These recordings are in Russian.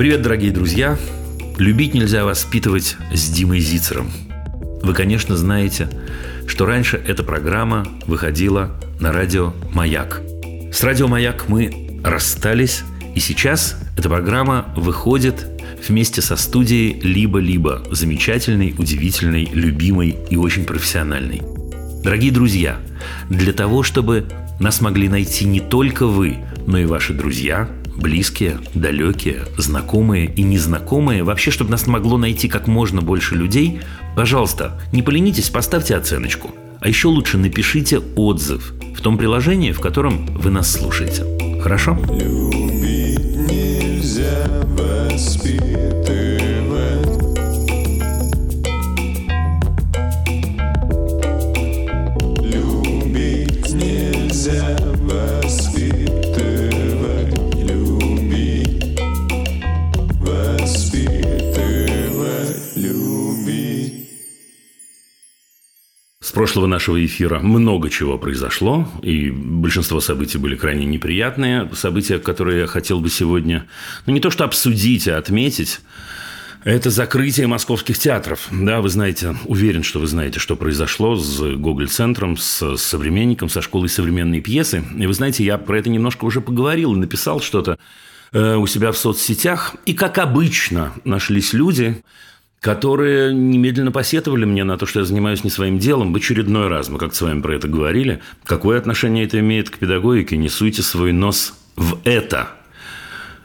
Привет, дорогие друзья! Любить нельзя воспитывать с Димой Зицером. Вы, конечно, знаете, что раньше эта программа выходила на радио «Маяк». С радио «Маяк» мы расстались, и сейчас эта программа выходит вместе со студией «Либо-либо» замечательной, удивительной, любимой и очень профессиональной. Дорогие друзья, для того, чтобы нас могли найти не только вы, но и ваши друзья – близкие, далекие, знакомые и незнакомые, вообще, чтобы нас могло найти как можно больше людей, пожалуйста, не поленитесь, поставьте оценочку. А еще лучше напишите отзыв в том приложении, в котором вы нас слушаете. Хорошо? Любить нельзя воспитывать. Прошлого нашего эфира много чего произошло, и большинство событий были крайне неприятные. События, которые я хотел бы сегодня, ну не то что обсудить, а отметить, это закрытие московских театров. Да, вы знаете, уверен, что вы знаете, что произошло с Гоголь-центром, с современником, со школой современной пьесы. И вы знаете, я про это немножко уже поговорил и написал что-то э, у себя в соцсетях. И, как обычно, нашлись люди, которые немедленно посетовали мне на то, что я занимаюсь не своим делом в очередной раз. Мы как с вами про это говорили. Какое отношение это имеет к педагогике? Не суйте свой нос в это.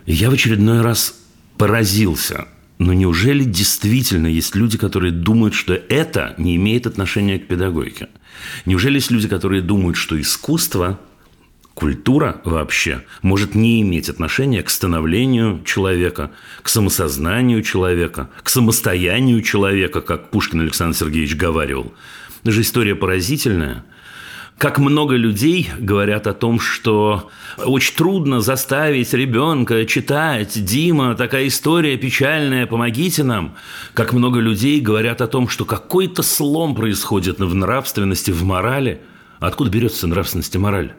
Я в очередной раз поразился. Но неужели действительно есть люди, которые думают, что это не имеет отношения к педагогике? Неужели есть люди, которые думают, что искусство Культура вообще может не иметь отношения к становлению человека, к самосознанию человека, к самостоянию человека, как Пушкин Александр Сергеевич говаривал. Даже история поразительная. Как много людей говорят о том, что очень трудно заставить ребенка читать. Дима, такая история печальная, помогите нам. Как много людей говорят о том, что какой-то слом происходит в нравственности, в морали. Откуда берется нравственность и мораль?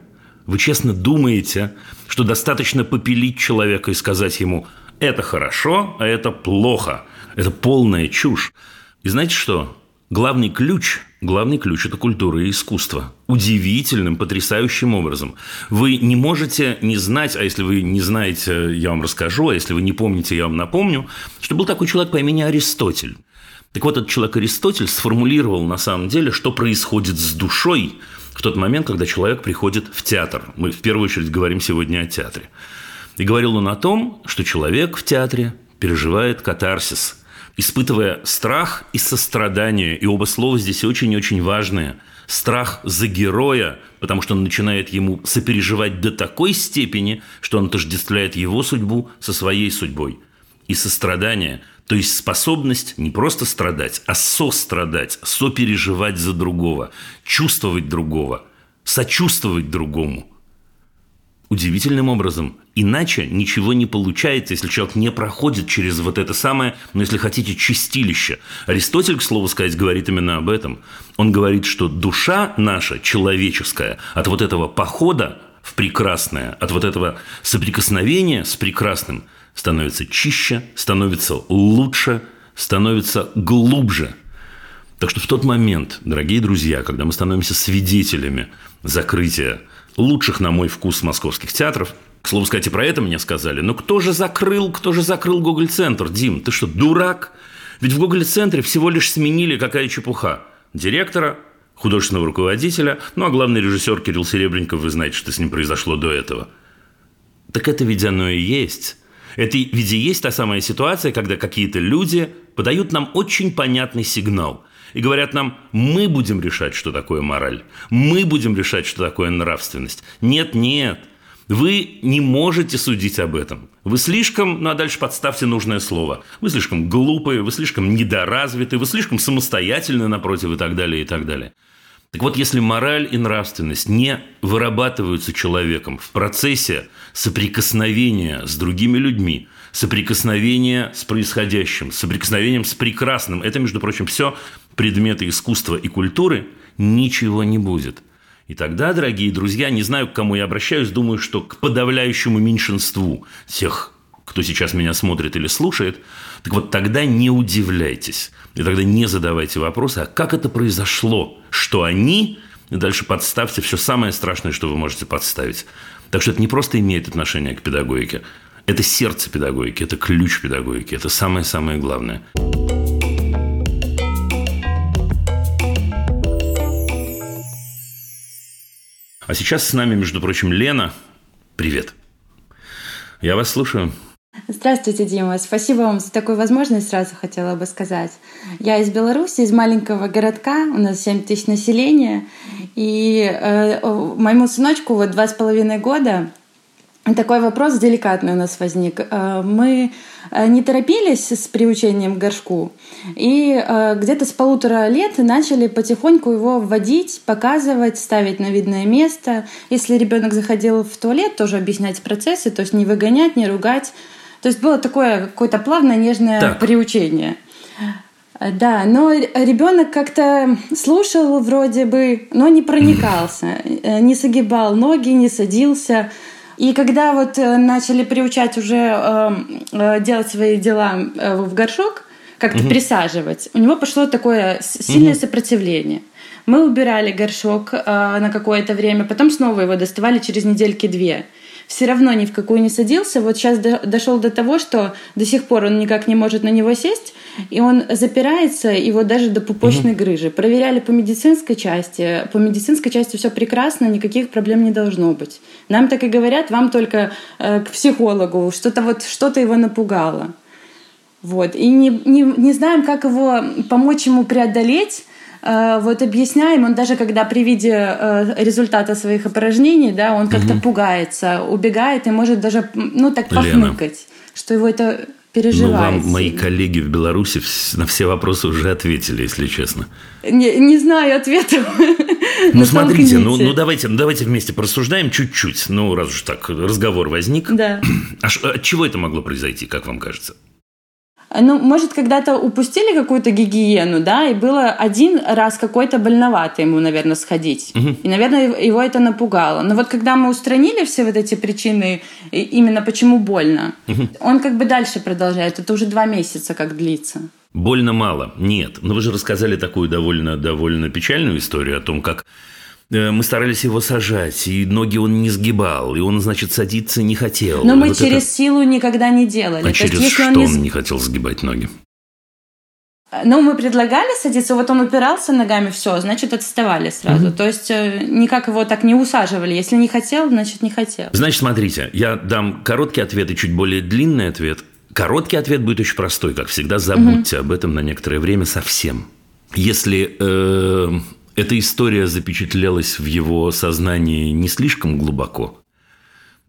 Вы честно думаете, что достаточно попилить человека и сказать ему «это хорошо, а это плохо». Это полная чушь. И знаете что? Главный ключ, главный ключ – это культура и искусство. Удивительным, потрясающим образом. Вы не можете не знать, а если вы не знаете, я вам расскажу, а если вы не помните, я вам напомню, что был такой человек по имени Аристотель. Так вот, этот человек Аристотель сформулировал на самом деле, что происходит с душой – в тот момент, когда человек приходит в театр. Мы в первую очередь говорим сегодня о театре. И говорил он о том, что человек в театре переживает катарсис, испытывая страх и сострадание. И оба слова здесь очень и очень важные. Страх за героя, потому что он начинает ему сопереживать до такой степени, что он отождествляет его судьбу со своей судьбой. И сострадание – то есть способность не просто страдать, а сострадать, сопереживать за другого, чувствовать другого, сочувствовать другому. Удивительным образом. Иначе ничего не получается, если человек не проходит через вот это самое, ну, если хотите, чистилище. Аристотель, к слову сказать, говорит именно об этом. Он говорит, что душа наша, человеческая, от вот этого похода в прекрасное, от вот этого соприкосновения с прекрасным – становится чище, становится лучше, становится глубже. Так что в тот момент, дорогие друзья, когда мы становимся свидетелями закрытия лучших, на мой вкус, московских театров, к слову сказать, и про это мне сказали, но кто же закрыл, кто же закрыл Гоголь-центр? Дим, ты что, дурак? Ведь в Гоголь-центре всего лишь сменили какая чепуха. Директора, художественного руководителя, ну а главный режиссер Кирилл Серебренников, вы знаете, что с ним произошло до этого. Так это ведь оно и есть. Это ведь и есть та самая ситуация, когда какие-то люди подают нам очень понятный сигнал и говорят нам, мы будем решать, что такое мораль, мы будем решать, что такое нравственность. Нет, нет, вы не можете судить об этом. Вы слишком, ну а дальше подставьте нужное слово. Вы слишком глупые, вы слишком недоразвиты, вы слишком самостоятельны напротив и так далее, и так далее. Так вот, если мораль и нравственность не вырабатываются человеком в процессе соприкосновения с другими людьми, соприкосновения с происходящим, соприкосновением с прекрасным, это, между прочим, все предметы искусства и культуры, ничего не будет. И тогда, дорогие друзья, не знаю, к кому я обращаюсь, думаю, что к подавляющему меньшинству тех кто сейчас меня смотрит или слушает, так вот тогда не удивляйтесь. И тогда не задавайте вопросы, а как это произошло, что они, и дальше подставьте все самое страшное, что вы можете подставить. Так что это не просто имеет отношение к педагогике, это сердце педагогики, это ключ педагогики, это самое-самое главное. А сейчас с нами, между прочим, Лена. Привет. Я вас слушаю. Здравствуйте, Дима. Спасибо вам за такую возможность, сразу хотела бы сказать. Я из Беларуси, из маленького городка, у нас 7 тысяч населения, и э, моему сыночку вот два с половиной года, такой вопрос деликатный у нас возник. Э, мы э, не торопились с приучением к горшку, и э, где-то с полутора лет начали потихоньку его вводить, показывать, ставить на видное место. Если ребенок заходил в туалет, тоже объяснять процессы, то есть не выгонять, не ругать. То есть было такое какое-то плавное, нежное так. приучение. Да, но ребенок как-то слушал вроде бы, но не проникался, не согибал ноги, не садился. И когда вот э, начали приучать уже э, э, делать свои дела э, в горшок, как-то угу. присаживать, у него пошло такое сильное угу. сопротивление. Мы убирали горшок э, на какое-то время, потом снова его доставали через недельки две все равно ни в какую не садился. Вот сейчас дошел до того, что до сих пор он никак не может на него сесть, и он запирается, и вот даже до пупочной угу. грыжи. Проверяли по медицинской части. По медицинской части все прекрасно, никаких проблем не должно быть. Нам так и говорят, вам только э, к психологу, что-то вот что-то его напугало. Вот. И не, не, не знаем, как его помочь ему преодолеть вот объясняем, он даже когда при виде э, результата своих упражнений, да, он как-то угу. пугается, убегает и может даже, ну, так похныкать, что его это переживает. Ну, вам мои коллеги в Беларуси на все вопросы уже ответили, если честно. Не, не знаю ответов. Ну, смотрите, ну, ну, давайте, ну, давайте вместе порассуждаем чуть-чуть. Ну, раз уж так разговор возник. Да. А от чего это могло произойти, как вам кажется? Ну, может, когда-то упустили какую-то гигиену, да, и было один раз какой-то больноватый ему, наверное, сходить. Угу. И, наверное, его это напугало. Но вот когда мы устранили все вот эти причины, именно почему больно, угу. он как бы дальше продолжает. Это уже два месяца как длится. Больно мало? Нет. Но вы же рассказали такую довольно, довольно печальную историю о том, как мы старались его сажать, и ноги он не сгибал, и он, значит, садиться не хотел. Но мы вот через это... силу никогда не делали. А через есть, что он не... он не хотел сгибать ноги? Ну, мы предлагали садиться, вот он упирался ногами, все, значит, отставали сразу. Угу. То есть э, никак его так не усаживали. Если не хотел, значит, не хотел. Значит, смотрите, я дам короткий ответ и чуть более длинный ответ. Короткий ответ будет очень простой, как всегда. Забудьте угу. об этом на некоторое время совсем. Если э, эта история запечатлелась в его сознании не слишком глубоко,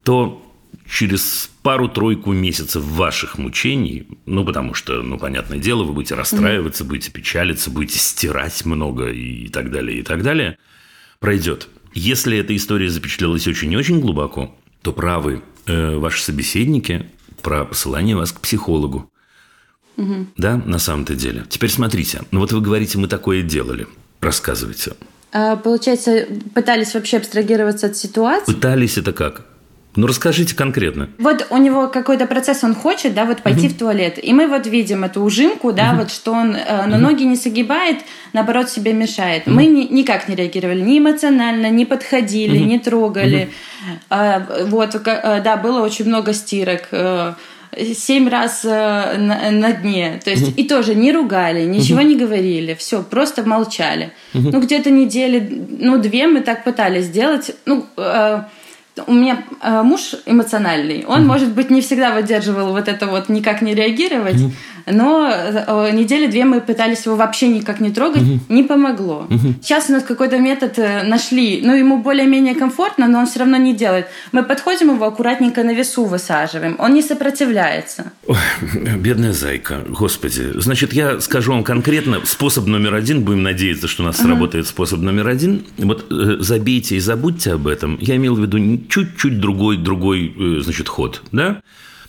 то через пару-тройку месяцев ваших мучений, ну, потому что, ну, понятное дело, вы будете расстраиваться, mm-hmm. будете печалиться, будете стирать много и так далее, и так далее, пройдет. Если эта история запечатлелась очень и очень глубоко, то правы э, ваши собеседники про посылание вас к психологу. Угу. Да, на самом-то деле. Теперь смотрите, ну вот вы говорите, мы такое делали. Рассказывайте. А, получается, пытались вообще абстрагироваться от ситуации? Пытались это как? Ну, расскажите конкретно. Вот у него какой-то процесс, он хочет, да, вот пойти угу. в туалет. И мы вот видим эту ужимку, да, угу. вот что он э, на угу. ноги не согибает, наоборот, себе мешает. Угу. Мы ни, никак не реагировали, ни эмоционально, не подходили, угу. не трогали. Угу. А, вот, э, да, было очень много стирок. Семь раз э, на, на дне. То есть, и тоже не ругали, ничего не говорили, все, просто молчали. Ну, где-то недели, ну, две мы так пытались сделать. Ну, э, у меня э, муж эмоциональный, он, может быть, не всегда выдерживал вот это вот никак не реагировать, но э, недели две мы пытались его вообще никак не трогать, угу. не помогло. Угу. Сейчас у нас какой-то метод э, нашли, ну ему более-менее комфортно, но он все равно не делает. Мы подходим его аккуратненько на весу высаживаем, он не сопротивляется. Ой, бедная зайка, господи. Значит, я скажу вам конкретно способ номер один, будем надеяться, что у нас угу. сработает способ номер один. Вот э, забейте и забудьте об этом. Я имел в виду чуть-чуть другой, другой, э, значит, ход, да?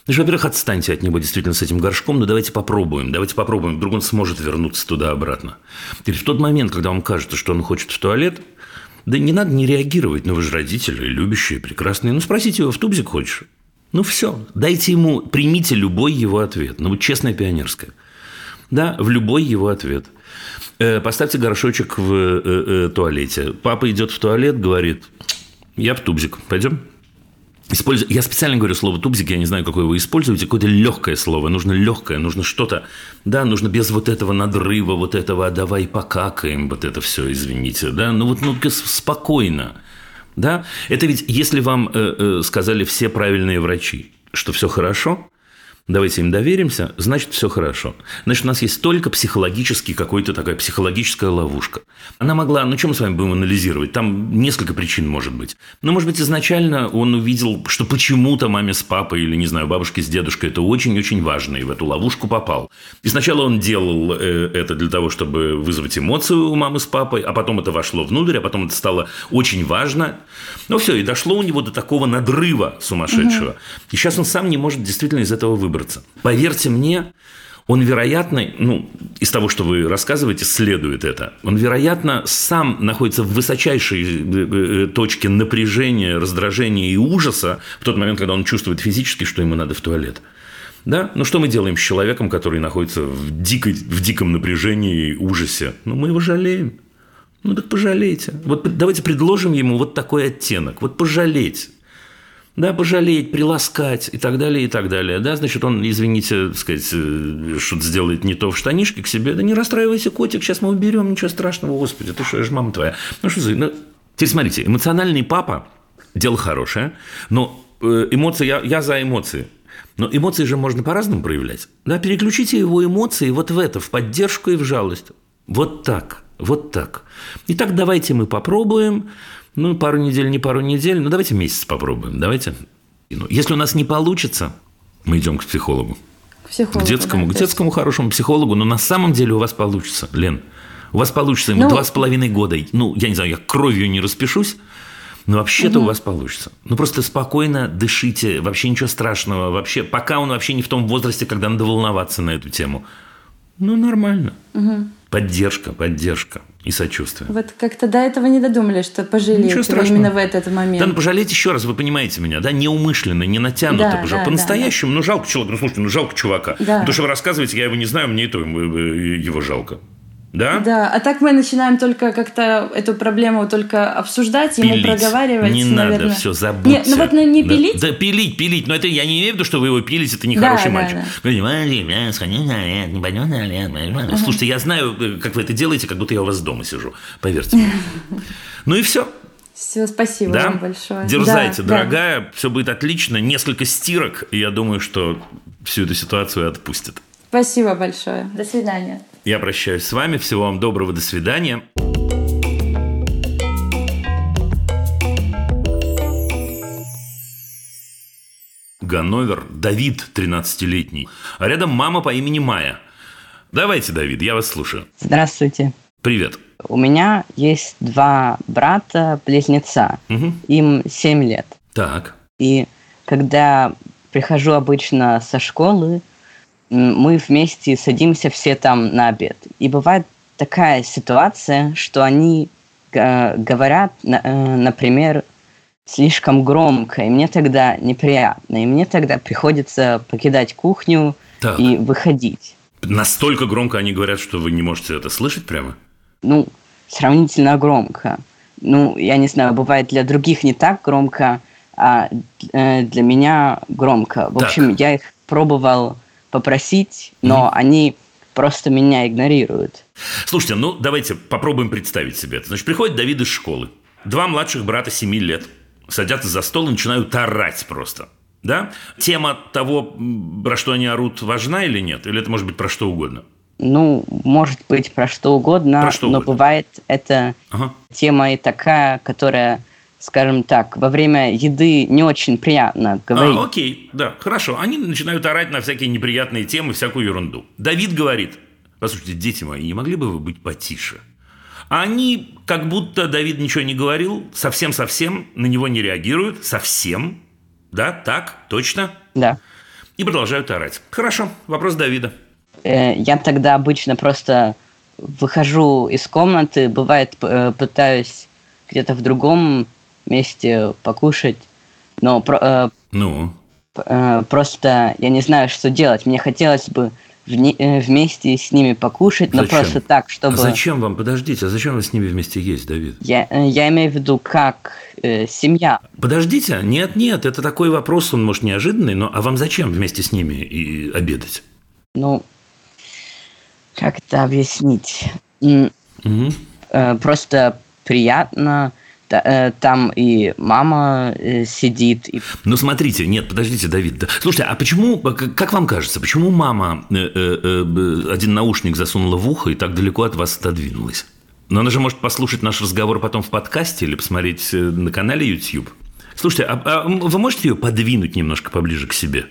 Значит, во-первых, отстаньте от него действительно с этим горшком, но давайте попробуем, давайте попробуем, вдруг он сможет вернуться туда-обратно. Теперь в тот момент, когда вам кажется, что он хочет в туалет, да не надо не реагировать, но вы же родители, любящие, прекрасные. Ну, спросите его, в тубзик хочешь? Ну все, дайте ему, примите любой его ответ. Ну вот честная пионерская. Да, в любой его ответ. Э, поставьте горшочек в э, туалете. Папа идет в туалет, говорит, я тубзик, пойдем? Использую, я специально говорю слово тубзик, я не знаю, какое вы используете, какое-то легкое слово, нужно легкое, нужно что-то, да, нужно без вот этого надрыва, вот этого, а давай покакаем, вот это все, извините, да, ну вот ну спокойно, да, это ведь, если вам э, э, сказали все правильные врачи, что все хорошо, давайте им доверимся, значит, все хорошо. Значит, у нас есть только психологический какой-то такая психологическая ловушка. Она могла, ну, что мы с вами будем анализировать? Там несколько причин может быть. Но, может быть, изначально он увидел, что почему-то маме с папой или, не знаю, бабушке с дедушкой это очень-очень важно, и в эту ловушку попал. И сначала он делал э, это для того, чтобы вызвать эмоцию у мамы с папой, а потом это вошло внутрь, а потом это стало очень важно. Ну, все, и дошло у него до такого надрыва сумасшедшего. Угу. И сейчас он сам не может действительно из этого выбраться выбраться. Поверьте мне, он, вероятно, ну, из того, что вы рассказываете, следует это, он, вероятно, сам находится в высочайшей э, э, точке напряжения, раздражения и ужаса в тот момент, когда он чувствует физически, что ему надо в туалет. Да? Ну, что мы делаем с человеком, который находится в, дикой, в диком напряжении и ужасе? Ну, мы его жалеем. Ну, так пожалейте. Вот давайте предложим ему вот такой оттенок. Вот пожалеть да, пожалеть, приласкать и так далее, и так далее. Да, значит, он, извините, сказать, э, что-то сделает не то в штанишке к себе. Да не расстраивайся, котик, сейчас мы уберем, ничего страшного, господи, ты что, я же мама твоя. Ну, что за... Ну, теперь смотрите, эмоциональный папа – дело хорошее, но э, эмоции, я, я за эмоции. Но эмоции же можно по-разному проявлять. Да, переключите его эмоции вот в это, в поддержку и в жалость. Вот так, вот так. Итак, давайте мы попробуем ну, пару недель, не пару недель. Ну, давайте месяц попробуем. Давайте. Ну, если у нас не получится, мы идем к психологу. К психологу. К детскому, да, к детскому хорошему психологу. Но на самом деле у вас получится, Лен. У вас получится ему ну, два с половиной года. Ну, я не знаю, я кровью не распишусь. Но вообще-то угу. у вас получится. Ну, просто спокойно дышите, вообще ничего страшного. Вообще, пока он вообще не в том возрасте, когда надо волноваться на эту тему. Ну, нормально. Угу. Поддержка, поддержка и сочувствие. Вот как-то до этого не додумали, что пожалеть именно в этот момент. Да, ну пожалеть еще раз, вы понимаете меня, да, неумышленно, не натянуто, да, да, по-настоящему, да, да. ну жалко человека, ну слушайте, ну жалко чувака. Да. Ну, то, что вы рассказываете, я его не знаю, мне и то его жалко. Да? Да, а так мы начинаем только как-то эту проблему только обсуждать, ему проговаривать. Не наверное. надо, все, забудьте. Нет, ну вот ну, не пилить. Да, да, пилить, пилить. Но это я не имею в виду, что вы его пилите, это нехороший да, мальчик. Да, да. Слушайте, я знаю, э, как вы это делаете, как будто я у вас дома сижу. Поверьте мне. Ну и все. Все, спасибо да? вам большое. Дерзайте, да, дорогая, да. все будет отлично. Несколько стирок, и я думаю, что всю эту ситуацию отпустит. Спасибо большое. До свидания. Я прощаюсь с вами. Всего вам доброго. До свидания. Ганновер, Давид, 13-летний. А рядом мама по имени Майя. Давайте, Давид, я вас слушаю. Здравствуйте. Привет. У меня есть два брата-близнеца. Угу. Им 7 лет. Так. И когда прихожу обычно со школы, мы вместе садимся все там на обед. И бывает такая ситуация, что они э, говорят, э, например, слишком громко, и мне тогда неприятно, и мне тогда приходится покидать кухню так. и выходить. Настолько громко они говорят, что вы не можете это слышать прямо? Ну, сравнительно громко. Ну, я не знаю, бывает для других не так громко, а э, для меня громко. В так. общем, я их пробовал попросить, но mm-hmm. они просто меня игнорируют. Слушайте, ну давайте попробуем представить себе это. Значит, приходит Давид из школы. Два младших брата 7 лет садятся за стол и начинают орать просто. Да? Тема того, про что они орут, важна или нет? Или это может быть про что угодно? Ну, может быть, про что угодно, про что но угодно. бывает это ага. тема и такая, которая скажем так, во время еды не очень приятно говорить. А, окей, да, хорошо. Они начинают орать на всякие неприятные темы, всякую ерунду. Давид говорит, послушайте, дети мои, не могли бы вы быть потише? А они, как будто Давид ничего не говорил, совсем-совсем на него не реагируют, совсем. Да, так, точно? Да. И продолжают орать. Хорошо, вопрос Давида. Э, я тогда обычно просто выхожу из комнаты, бывает, э, пытаюсь где-то в другом вместе покушать. Но э, ну? Э, просто я не знаю, что делать. Мне хотелось бы э, вместе с ними покушать, но зачем? просто так, чтобы... А зачем вам? Подождите, а зачем вы с ними вместе есть, Давид? Я, э, я имею в виду как э, семья. Подождите, нет, нет, это такой вопрос, он может неожиданный, но а вам зачем вместе с ними и обедать? Ну, как это объяснить? Угу. Э, просто приятно Э, там и мама э, сидит. И... Ну, смотрите, нет, подождите, Давид. Слушайте, а почему, как вам кажется, почему мама э, один наушник засунула в ухо и так далеко от вас отодвинулась? Но она же может послушать наш разговор потом в подкасте или посмотреть на канале YouTube. Слушайте, а, а вы можете ее подвинуть немножко поближе к себе?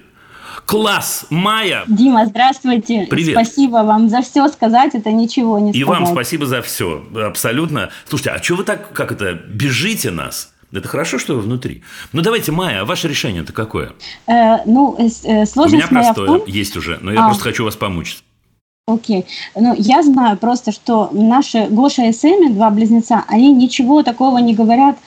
Класс! Майя! Дима, здравствуйте. Привет. Спасибо вам за все сказать, это ничего не И сказать. вам спасибо за все, абсолютно. Слушайте, а что вы так, как это, бежите нас? Это хорошо, что вы внутри. Ну, давайте, Майя, а ваше решение это какое? Э, ну, э, сложность У меня простое, том... есть уже, но я а. просто хочу вас помучить. Окей. Ну, я знаю просто, что наши Гоша и Сэмми, два близнеца, они ничего такого не говорят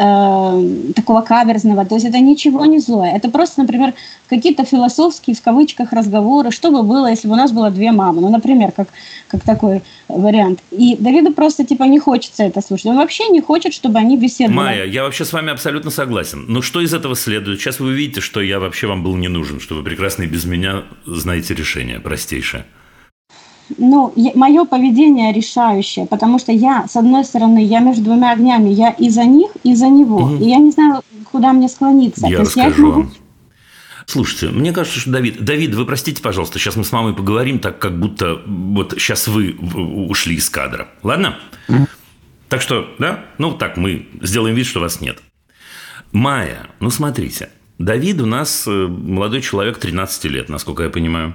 э, такого каверзного. То есть это ничего не злое. Это просто, например, какие-то философские, в кавычках, разговоры. Что бы было, если бы у нас было две мамы? Ну, например, как, как такой вариант. И Давиду просто, типа, не хочется это слушать. Он вообще не хочет, чтобы они беседовали. Майя, я вообще с вами абсолютно согласен. Но что из этого следует? Сейчас вы увидите, что я вообще вам был не нужен, что вы прекрасно и без меня знаете решение простейшее ну, мое поведение решающее, потому что я, с одной стороны, я между двумя огнями, я и за них, и за него. Угу. И я не знаю, куда мне склониться. Я То расскажу я могу... Слушайте, мне кажется, что Давид... Давид, вы простите, пожалуйста, сейчас мы с мамой поговорим так, как будто вот сейчас вы ушли из кадра. Ладно? Mm. Так что, да? Ну, так, мы сделаем вид, что вас нет. Майя, ну, смотрите. Давид у нас э, молодой человек 13 лет, насколько я понимаю.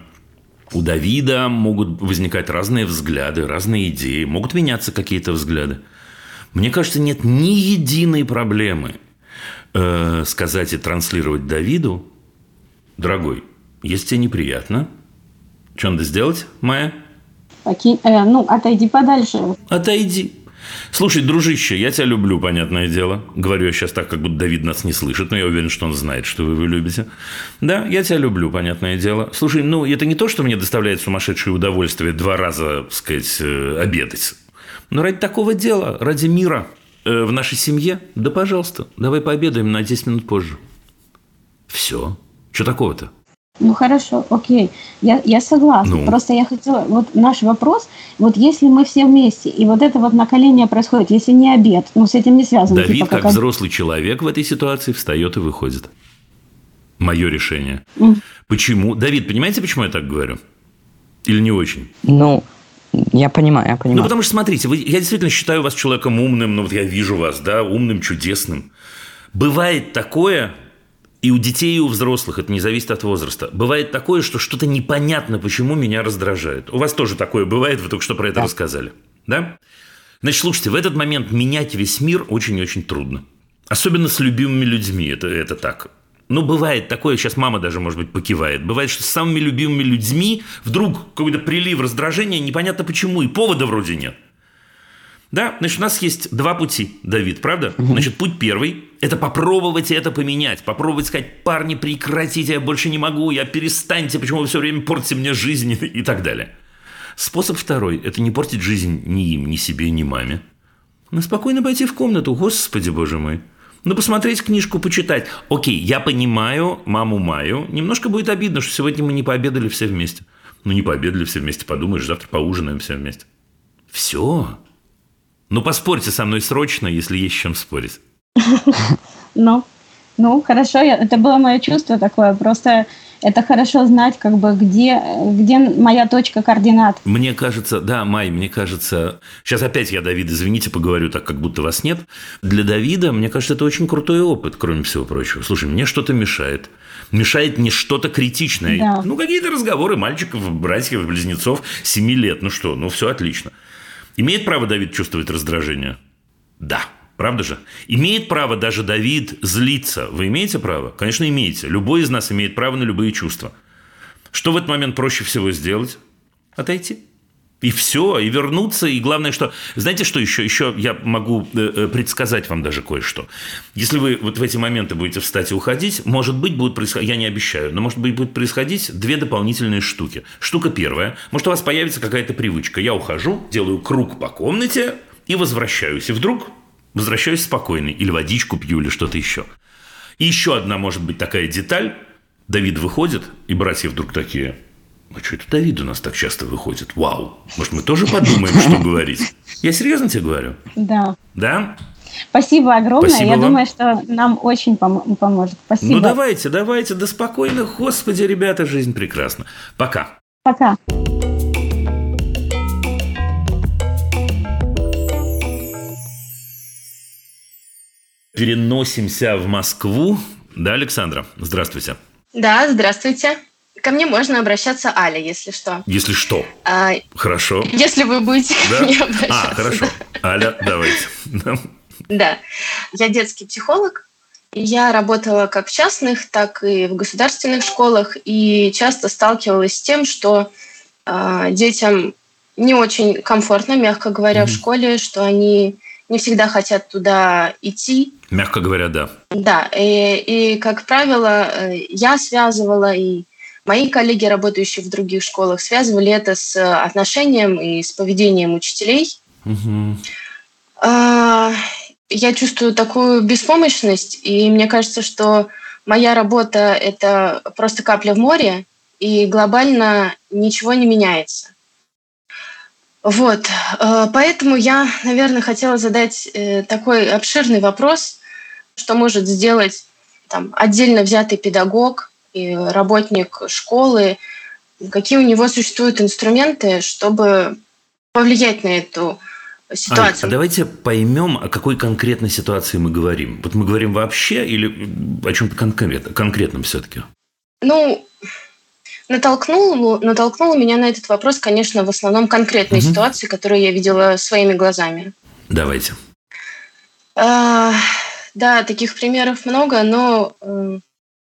У Давида могут возникать разные взгляды, разные идеи, могут меняться какие-то взгляды. Мне кажется, нет ни единой проблемы э, сказать и транслировать Давиду, дорогой, если тебе неприятно, что надо сделать, Майя? Окей, э, ну, отойди подальше. Отойди. Слушай, дружище, я тебя люблю, понятное дело. Говорю я сейчас так, как будто Давид нас не слышит, но я уверен, что он знает, что вы его любите. Да, я тебя люблю, понятное дело. Слушай, ну, это не то, что мне доставляет сумасшедшее удовольствие два раза, так сказать, э, обедать. Но ради такого дела, ради мира э, в нашей семье, да, пожалуйста, давай пообедаем на 10 минут позже. Все. Что такого-то? Ну хорошо, окей, я, я согласна. Ну. Просто я хотела, вот наш вопрос, вот если мы все вместе, и вот это вот наколение происходит, если не обед, ну с этим не связано. Давид, типа, как, как взрослый человек в этой ситуации, встает и выходит. Мое решение. Mm. Почему? Давид, понимаете, почему я так говорю? Или не очень? Ну, я понимаю, я понимаю. Ну, потому что, смотрите, вы, я действительно считаю вас человеком умным, ну, вот я вижу вас, да, умным, чудесным. Бывает такое, и у детей, и у взрослых, это не зависит от возраста. Бывает такое, что что-то непонятно, почему меня раздражает. У вас тоже такое бывает, вы только что про это да. рассказали. Да? Значит, слушайте, в этот момент менять весь мир очень-очень трудно. Особенно с любимыми людьми, это, это так. Ну, бывает такое, сейчас мама даже, может быть, покивает. Бывает, что с самыми любимыми людьми вдруг какой-то прилив раздражения, непонятно почему, и повода вроде нет. Да, значит, у нас есть два пути, Давид, правда? Значит, путь первый – это попробовать это поменять. Попробовать сказать, парни, прекратите, я больше не могу, я перестаньте, почему вы все время портите мне жизнь и так далее. Способ второй – это не портить жизнь ни им, ни себе, ни маме. Но спокойно пойти в комнату, господи, боже мой. Ну, посмотреть книжку, почитать. Окей, я понимаю маму Маю. Немножко будет обидно, что сегодня мы не пообедали все вместе. Ну, не пообедали все вместе, подумаешь, завтра поужинаем все вместе. Все. Ну, поспорьте со мной срочно, если есть с чем спорить. Ну, ну, хорошо, это было мое чувство такое. Просто это хорошо знать, как бы, где, где моя точка координат. Мне кажется, да, Май, мне кажется... Сейчас опять я, Давид, извините, поговорю так, как будто вас нет. Для Давида, мне кажется, это очень крутой опыт, кроме всего прочего. Слушай, мне что-то мешает. Мешает не что-то критичное. Да. Ну, какие-то разговоры мальчиков, братьев, близнецов 7 лет. Ну что, ну все отлично. Имеет право Давид чувствовать раздражение? Да. Правда же? Имеет право даже Давид злиться. Вы имеете право? Конечно, имеете. Любой из нас имеет право на любые чувства. Что в этот момент проще всего сделать? Отойти. И все, и вернуться, и главное, что... Знаете, что еще? Еще я могу э, э, предсказать вам даже кое-что. Если вы вот в эти моменты будете встать и уходить, может быть, будет происходить, я не обещаю, но может быть, будет происходить две дополнительные штуки. Штука первая, может, у вас появится какая-то привычка. Я ухожу, делаю круг по комнате и возвращаюсь. И вдруг возвращаюсь спокойный. Или водичку пью, или что-то еще. И еще одна, может быть, такая деталь. Давид выходит, и братья вдруг такие, а что это Давид у нас так часто выходит? Вау! Может, мы тоже подумаем, что говорить? Я серьезно тебе говорю? Да. Да? Спасибо огромное. Спасибо Я вам. думаю, что нам очень пом- поможет. Спасибо. Ну, давайте, давайте. Да спокойно. Господи, ребята, жизнь прекрасна. Пока. Пока. Переносимся в Москву. Да, Александра? Здравствуйте. Да, здравствуйте. Ко мне можно обращаться Аля, если что. Если что. А, хорошо. Если вы будете да? ко мне обращаться. А, хорошо. Аля, давайте. Да. Я детский психолог. Я работала как в частных, так и в государственных школах и часто сталкивалась с тем, что э, детям не очень комфортно, мягко говоря, mm-hmm. в школе, что они не всегда хотят туда идти. Мягко говоря, да. Да, и, и как правило, э, я связывала и Мои коллеги, работающие в других школах, связывали это с отношением и с поведением учителей. Угу. Я чувствую такую беспомощность, и мне кажется, что моя работа – это просто капля в море, и глобально ничего не меняется. Вот, а, поэтому я, наверное, хотела задать э, такой обширный вопрос, что может сделать там, отдельно взятый педагог – работник школы, какие у него существуют инструменты, чтобы повлиять на эту ситуацию. А, давайте поймем, о какой конкретной ситуации мы говорим. Вот мы говорим вообще или о чем-то конкретном, конкретном все-таки? Ну, натолкнул, натолкнул меня на этот вопрос, конечно, в основном конкретной угу. ситуации, которую я видела своими глазами. Давайте. А, да, таких примеров много, но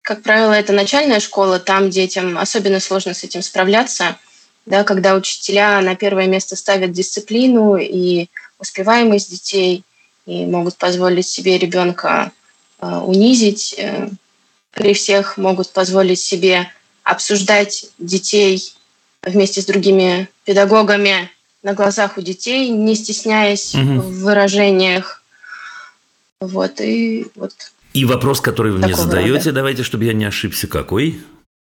как правило, это начальная школа, там детям особенно сложно с этим справляться, да, когда учителя на первое место ставят дисциплину и успеваемость детей, и могут позволить себе ребенка э, унизить, э, при всех могут позволить себе обсуждать детей вместе с другими педагогами на глазах у детей, не стесняясь угу. в выражениях. Вот, и вот и вопрос, который вы мне задаете, рода. давайте, чтобы я не ошибся, какой?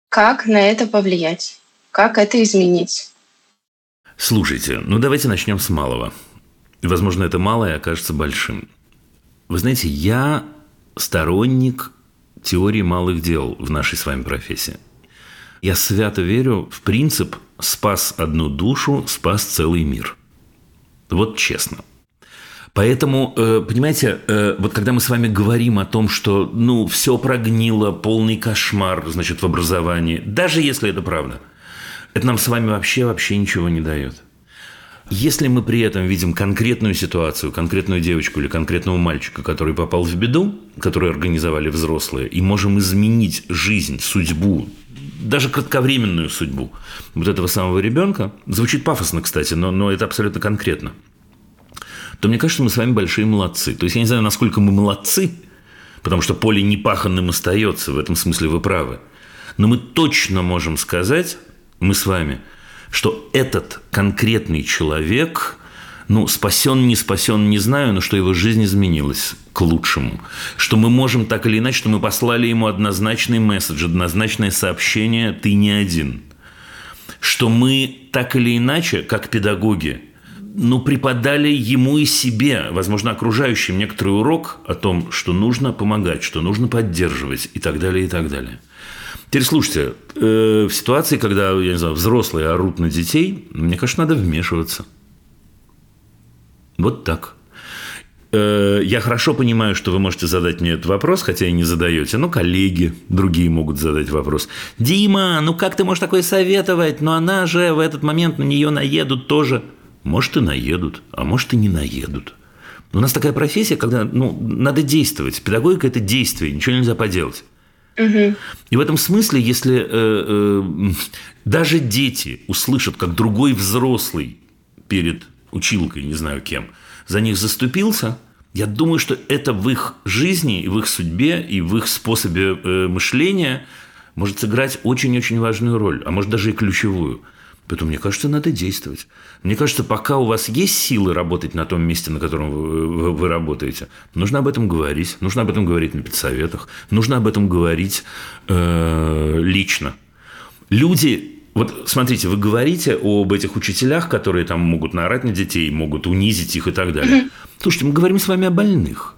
Как на это повлиять? Как это изменить? Слушайте, ну давайте начнем с малого. Возможно, это малое окажется большим. Вы знаете, я сторонник теории малых дел в нашей с вами профессии. Я свято верю в принцип «спас одну душу, спас целый мир». Вот честно. Поэтому, э, понимаете, э, вот когда мы с вами говорим о том, что, ну, все прогнило, полный кошмар, значит, в образовании, даже если это правда, это нам с вами вообще, вообще ничего не дает. Если мы при этом видим конкретную ситуацию, конкретную девочку или конкретного мальчика, который попал в беду, которую организовали взрослые, и можем изменить жизнь, судьбу, даже кратковременную судьбу вот этого самого ребенка, звучит пафосно, кстати, но, но это абсолютно конкретно – то мне кажется, мы с вами большие молодцы. То есть я не знаю, насколько мы молодцы, потому что поле непаханным остается, в этом смысле вы правы. Но мы точно можем сказать, мы с вами, что этот конкретный человек, ну, спасен, не спасен, не знаю, но что его жизнь изменилась к лучшему. Что мы можем так или иначе, что мы послали ему однозначный месседж, однозначное сообщение «ты не один». Что мы так или иначе, как педагоги, ну, преподали ему и себе, возможно, окружающим некоторый урок о том, что нужно помогать, что нужно поддерживать и так далее, и так далее. Теперь слушайте, э, в ситуации, когда, я не знаю, взрослые орут на детей, мне кажется, надо вмешиваться. Вот так. Э, я хорошо понимаю, что вы можете задать мне этот вопрос, хотя и не задаете, но коллеги другие могут задать вопрос. Дима, ну как ты можешь такое советовать? Но она же в этот момент на нее наедут тоже. Может, и наедут, а может, и не наедут. У нас такая профессия, когда ну, надо действовать. Педагогика – это действие, ничего нельзя поделать. Угу. И в этом смысле, если э, э, даже дети услышат, как другой взрослый перед училкой, не знаю кем, за них заступился, я думаю, что это в их жизни, в их судьбе, и в их способе э, мышления может сыграть очень-очень важную роль, а может даже и ключевую – Поэтому мне кажется, надо действовать. Мне кажется, пока у вас есть силы работать на том месте, на котором вы, вы, работаете, нужно об этом говорить. Нужно об этом говорить на педсоветах. Нужно об этом говорить э, лично. Люди вот смотрите, вы говорите об этих учителях, которые там могут наорать на детей, могут унизить их и так далее. Слушайте, мы говорим с вами о больных.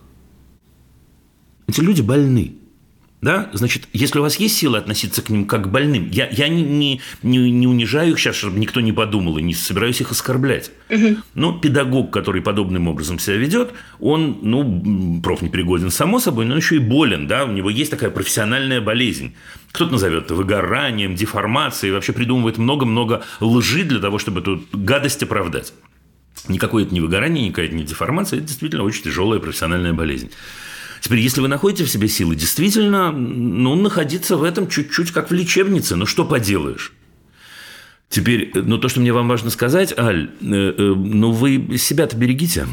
Эти люди больны. Да? Значит, если у вас есть силы относиться к ним как к больным, я, я не, не, не, не унижаю их сейчас, чтобы никто не подумал, и не собираюсь их оскорблять. Угу. Но педагог, который подобным образом себя ведет, он, ну, профнепригоден само собой, но еще и болен, да, у него есть такая профессиональная болезнь. Кто-то назовет это выгоранием, деформацией, вообще придумывает много-много лжи для того, чтобы эту гадость оправдать. Никакое это не выгорание, никакая это не деформация, это действительно очень тяжелая профессиональная болезнь. Теперь, если вы находите в себе силы, действительно, ну, находиться в этом чуть-чуть как в лечебнице, ну, что поделаешь? Теперь, ну, то, что мне вам важно сказать, Аль, э, э, ну, вы себя-то берегите.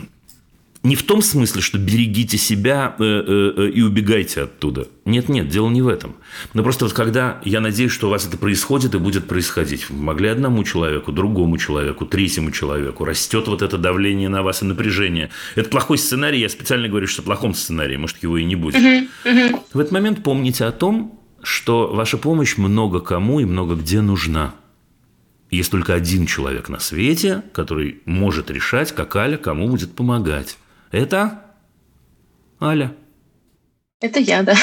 Не в том смысле, что берегите себя э, э, э, и убегайте оттуда. Нет, нет, дело не в этом. Но просто вот когда я надеюсь, что у вас это происходит и будет происходить, вы могли одному человеку, другому человеку, третьему человеку, растет вот это давление на вас и напряжение. Это плохой сценарий, я специально говорю, что плохом сценарии, может, его и не будет. В этот момент помните о том, что ваша помощь много кому и много где нужна. Есть только один человек на свете, который может решать, как Аля кому будет помогать. Это Аля. Это я, да.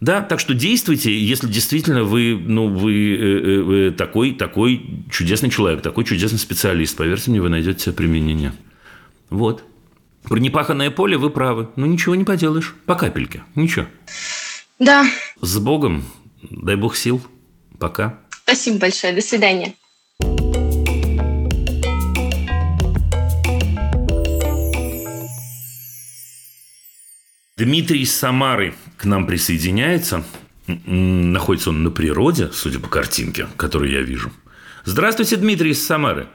Да, так что действуйте, если действительно вы, ну, вы э, э, такой, такой чудесный человек, такой чудесный специалист. Поверьте мне, вы найдете себе применение. Вот. Про непаханное поле вы правы. Ну, ничего не поделаешь. По капельке. Ничего. Да. С Богом. Дай Бог сил. Пока. Спасибо большое. До свидания. Дмитрий из Самары к нам присоединяется. Находится он на природе, судя по картинке, которую я вижу. Здравствуйте, Дмитрий из Самары.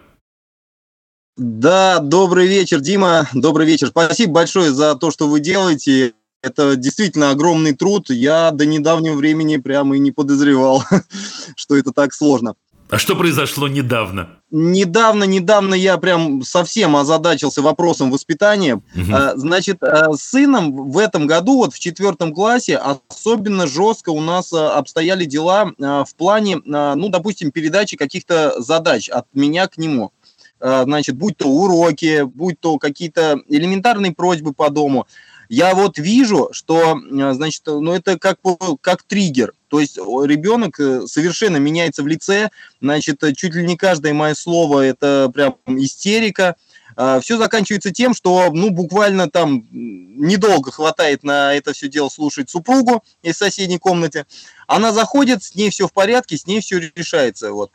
Да, добрый вечер, Дима. Добрый вечер. Спасибо большое за то, что вы делаете. Это действительно огромный труд. Я до недавнего времени прямо и не подозревал, что это так сложно. А что произошло недавно? Недавно, недавно я прям совсем озадачился вопросом воспитания. Угу. Значит, э, с сыном в этом году, вот в четвертом классе, особенно жестко у нас э, обстояли дела в плане, ну, допустим, передачи каких-то задач от меня к нему. Значит, будь то уроки, будь то какие-то элементарные просьбы по дому я вот вижу, что, значит, ну это как, как триггер. То есть ребенок э, совершенно меняется в лице, значит, чуть ли не каждое мое слово это прям истерика. А, все заканчивается тем, что, ну, буквально там недолго хватает на это все дело слушать супругу из соседней комнаты. Она заходит, с ней все в порядке, с ней все решается. Вот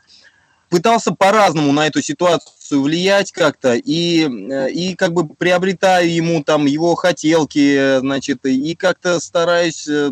пытался по-разному на эту ситуацию влиять как-то и, э, и как бы приобретаю ему там его хотелки, значит, и как-то стараюсь, э,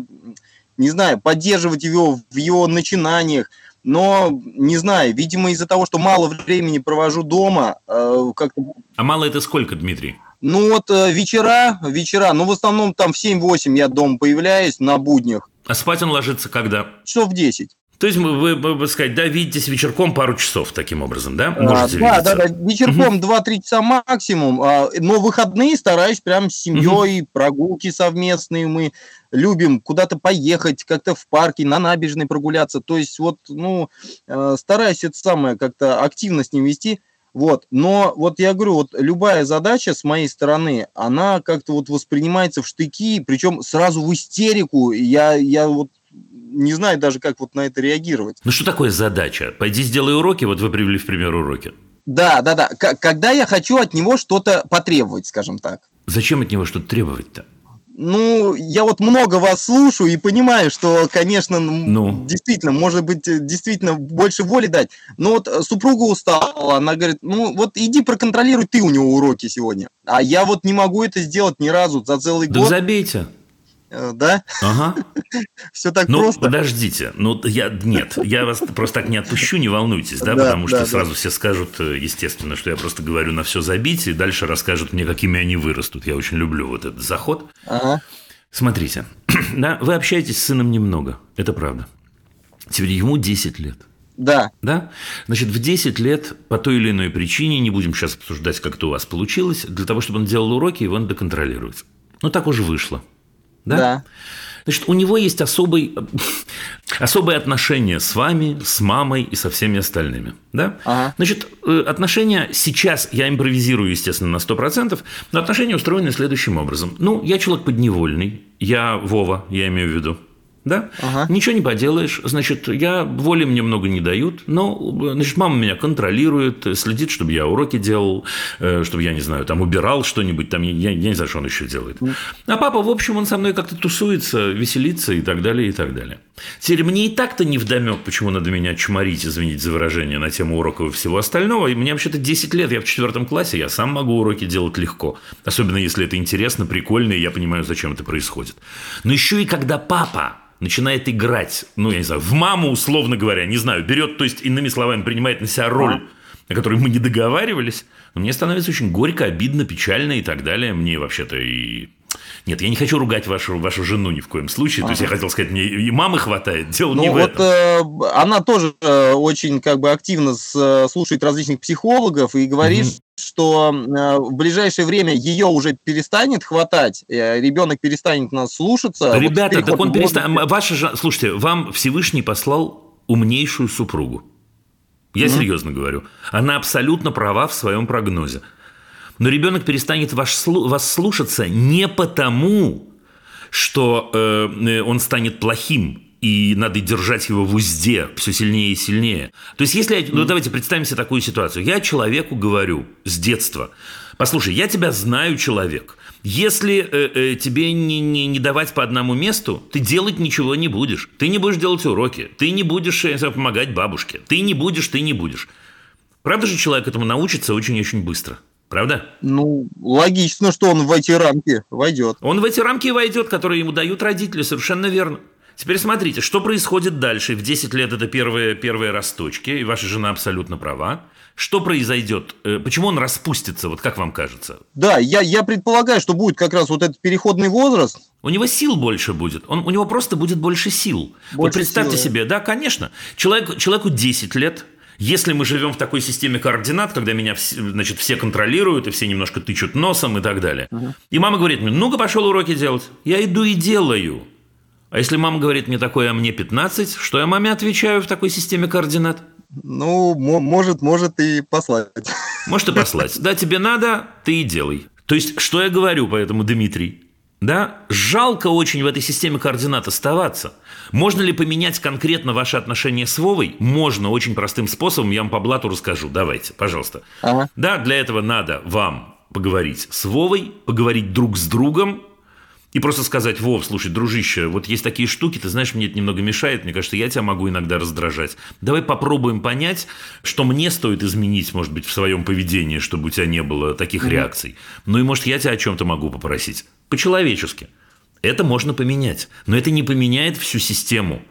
не знаю, поддерживать его в его начинаниях. Но, не знаю, видимо, из-за того, что мало времени провожу дома, э, как-то... А мало это сколько, Дмитрий? Ну вот вечера, вечера, ну в основном там в 7-8 я дома появляюсь на буднях. А спать он ложится когда? Часов в 10. То есть вы, вы, вы сказать, да, видитесь вечерком пару часов таким образом, да? Можете а, да, да, да, вечерком угу. 2-3 часа максимум, а, но выходные стараюсь прям с семьей, угу. прогулки совместные мы любим куда-то поехать, как-то в парке, на набережной прогуляться. То есть вот, ну, э, стараюсь это самое как-то активно с ним вести. Вот. Но вот я говорю, вот любая задача с моей стороны, она как-то вот воспринимается в штыки, причем сразу в истерику. Я, я вот не знаю даже, как вот на это реагировать. Ну что такое задача? Пойди сделай уроки, вот вы привели в пример уроки. Да, да, да. К- когда я хочу от него что-то потребовать, скажем так. Зачем от него что-то требовать-то? Ну, я вот много вас слушаю и понимаю, что, конечно, ну. действительно, может быть, действительно больше воли дать. Но вот супруга устала, она говорит, ну вот иди проконтролируй ты у него уроки сегодня. А я вот не могу это сделать ни разу за целый да год. забейте. Э, да? Ага. Все так ну, просто. подождите. Ну, я, нет, я вас просто так не отпущу, не волнуйтесь, да, Да, потому что да, сразу все скажут, э, естественно, что я просто говорю на все забить, и дальше расскажут мне, какими они вырастут. Я очень люблю вот этот заход. Ага. Смотрите, да, вы общаетесь с сыном немного, это правда. Теперь ему 10 лет. Да. Да? Значит, в 10 лет по той или иной причине, не будем сейчас обсуждать, как это у вас получилось, для того, чтобы он делал уроки, его надо контролировать. Ну, так уже вышло. Да? Да. Значит, у него есть особый, особое отношение с вами, с мамой и со всеми остальными. Да? Ага. Значит, э, отношения сейчас, я импровизирую, естественно, на 100%, но отношения устроены следующим образом. Ну, я человек подневольный, я Вова, я имею в виду. Да? Ага. Ничего не поделаешь. Значит, я воли мне много не дают, но значит, мама меня контролирует, следит, чтобы я уроки делал, э, чтобы я, не знаю, там убирал что-нибудь, там, я, я не знаю, что он еще делает. А папа, в общем, он со мной как-то тусуется, веселится и так далее, и так далее. Теперь мне и так-то не вдомек, почему надо меня чморить, извините за выражение, на тему уроков и всего остального. И мне вообще-то 10 лет, я в четвертом классе, я сам могу уроки делать легко. Особенно, если это интересно, прикольно, и я понимаю, зачем это происходит. Но еще и когда папа начинает играть, ну, я не знаю, в маму, условно говоря, не знаю, берет, то есть, иными словами, принимает на себя роль, о которой мы не договаривались, мне становится очень горько, обидно, печально и так далее. Мне вообще-то и... Нет, я не хочу ругать вашу, вашу жену ни в коем случае. То есть, я хотел сказать, мне и мамы хватает. Дело Ну не в вот этом. э, она тоже э, очень как бы активно с- э, слушает различных психологов и говорит, Мгм. что э, в ближайшее время ее уже перестанет хватать, э, ребенок перестанет нас слушаться. Вот в Ребята, так он перестанет... Ваша же... Слушайте, вам Всевышний послал умнейшую супругу. Я серьезно говорю. Она абсолютно права в своем прогнозе. Но ребенок перестанет вас слушаться не потому, что э, э, он станет плохим, и надо держать его в узде все сильнее и сильнее. То есть, если... я- Ну, давайте представим себе такую ситуацию. Я человеку говорю с детства, послушай, я тебя знаю, человек. Если э, э, тебе не, не, не давать по одному месту, ты делать ничего не будешь. Ты не будешь делать уроки, ты не будешь знаю, помогать бабушке. Ты не будешь, ты не будешь. Правда же человек этому научится очень-очень быстро? Правда? Ну, логично, что он в эти рамки войдет. Он в эти рамки войдет, которые ему дают родители, совершенно верно. Теперь смотрите, что происходит дальше. В 10 лет это первые, первые росточки, и ваша жена абсолютно права. Что произойдет? Э, Почему он распустится, вот как вам кажется? Да, я, я предполагаю, что будет как раз вот этот переходный возраст. У него сил больше будет. Он, у него просто будет больше сил. вот Больше представьте сил, да. себе, да, конечно. Человек, человеку 10 лет. Если мы живем в такой системе координат, когда меня значит, все контролируют, и все немножко тычут носом и так далее. И мама говорит мне, ну-ка пошел уроки делать. Я иду и делаю. А если мама говорит мне такое, а мне 15, что я маме отвечаю в такой системе координат? Ну, мо- может, может и послать. Может и послать. Да, тебе надо, ты и делай. То есть, что я говорю поэтому, Дмитрий? Да, жалко очень в этой системе координат оставаться. Можно ли поменять конкретно ваши отношения с Вовой? Можно, очень простым способом, я вам по блату расскажу. Давайте, пожалуйста. Ага. Да, для этого надо вам поговорить с Вовой, поговорить друг с другом, и просто сказать, Вов, слушай, дружище, вот есть такие штуки, ты знаешь, мне это немного мешает, мне кажется, я тебя могу иногда раздражать. Давай попробуем понять, что мне стоит изменить, может быть, в своем поведении, чтобы у тебя не было таких реакций. Ну и, может, я тебя о чем-то могу попросить. По-человечески. Это можно поменять, но это не поменяет всю систему.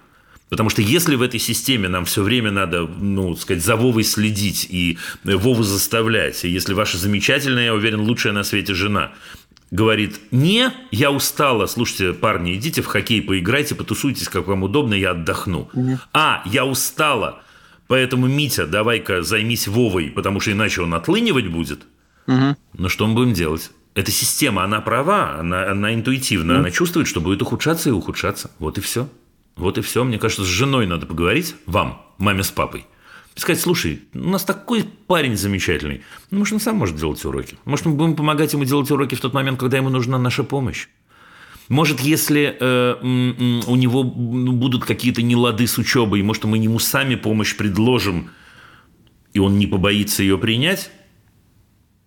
Потому что если в этой системе нам все время надо, ну, сказать, за Вовой следить и Вову заставлять, и если ваша замечательная, я уверен, лучшая на свете жена говорит, не, я устала, слушайте, парни, идите в хоккей, поиграйте, потусуйтесь, как вам удобно, я отдохну. А, я устала, поэтому, Митя, давай-ка займись Вовой, потому что иначе он отлынивать будет. Мгм. Но что мы будем делать? Эта система, она права, она, она интуитивна, она чувствует, что будет ухудшаться и ухудшаться. Вот и все. Вот и все. Мне кажется, с женой надо поговорить, вам, маме с папой. Сказать, слушай, у нас такой парень замечательный. Ну, может, он сам может делать уроки. Может, мы будем помогать ему делать уроки в тот момент, когда ему нужна наша помощь. Может, если э, у него ну, будут какие-то нелады с учебой, может, мы ему сами помощь предложим, и он не побоится ее принять,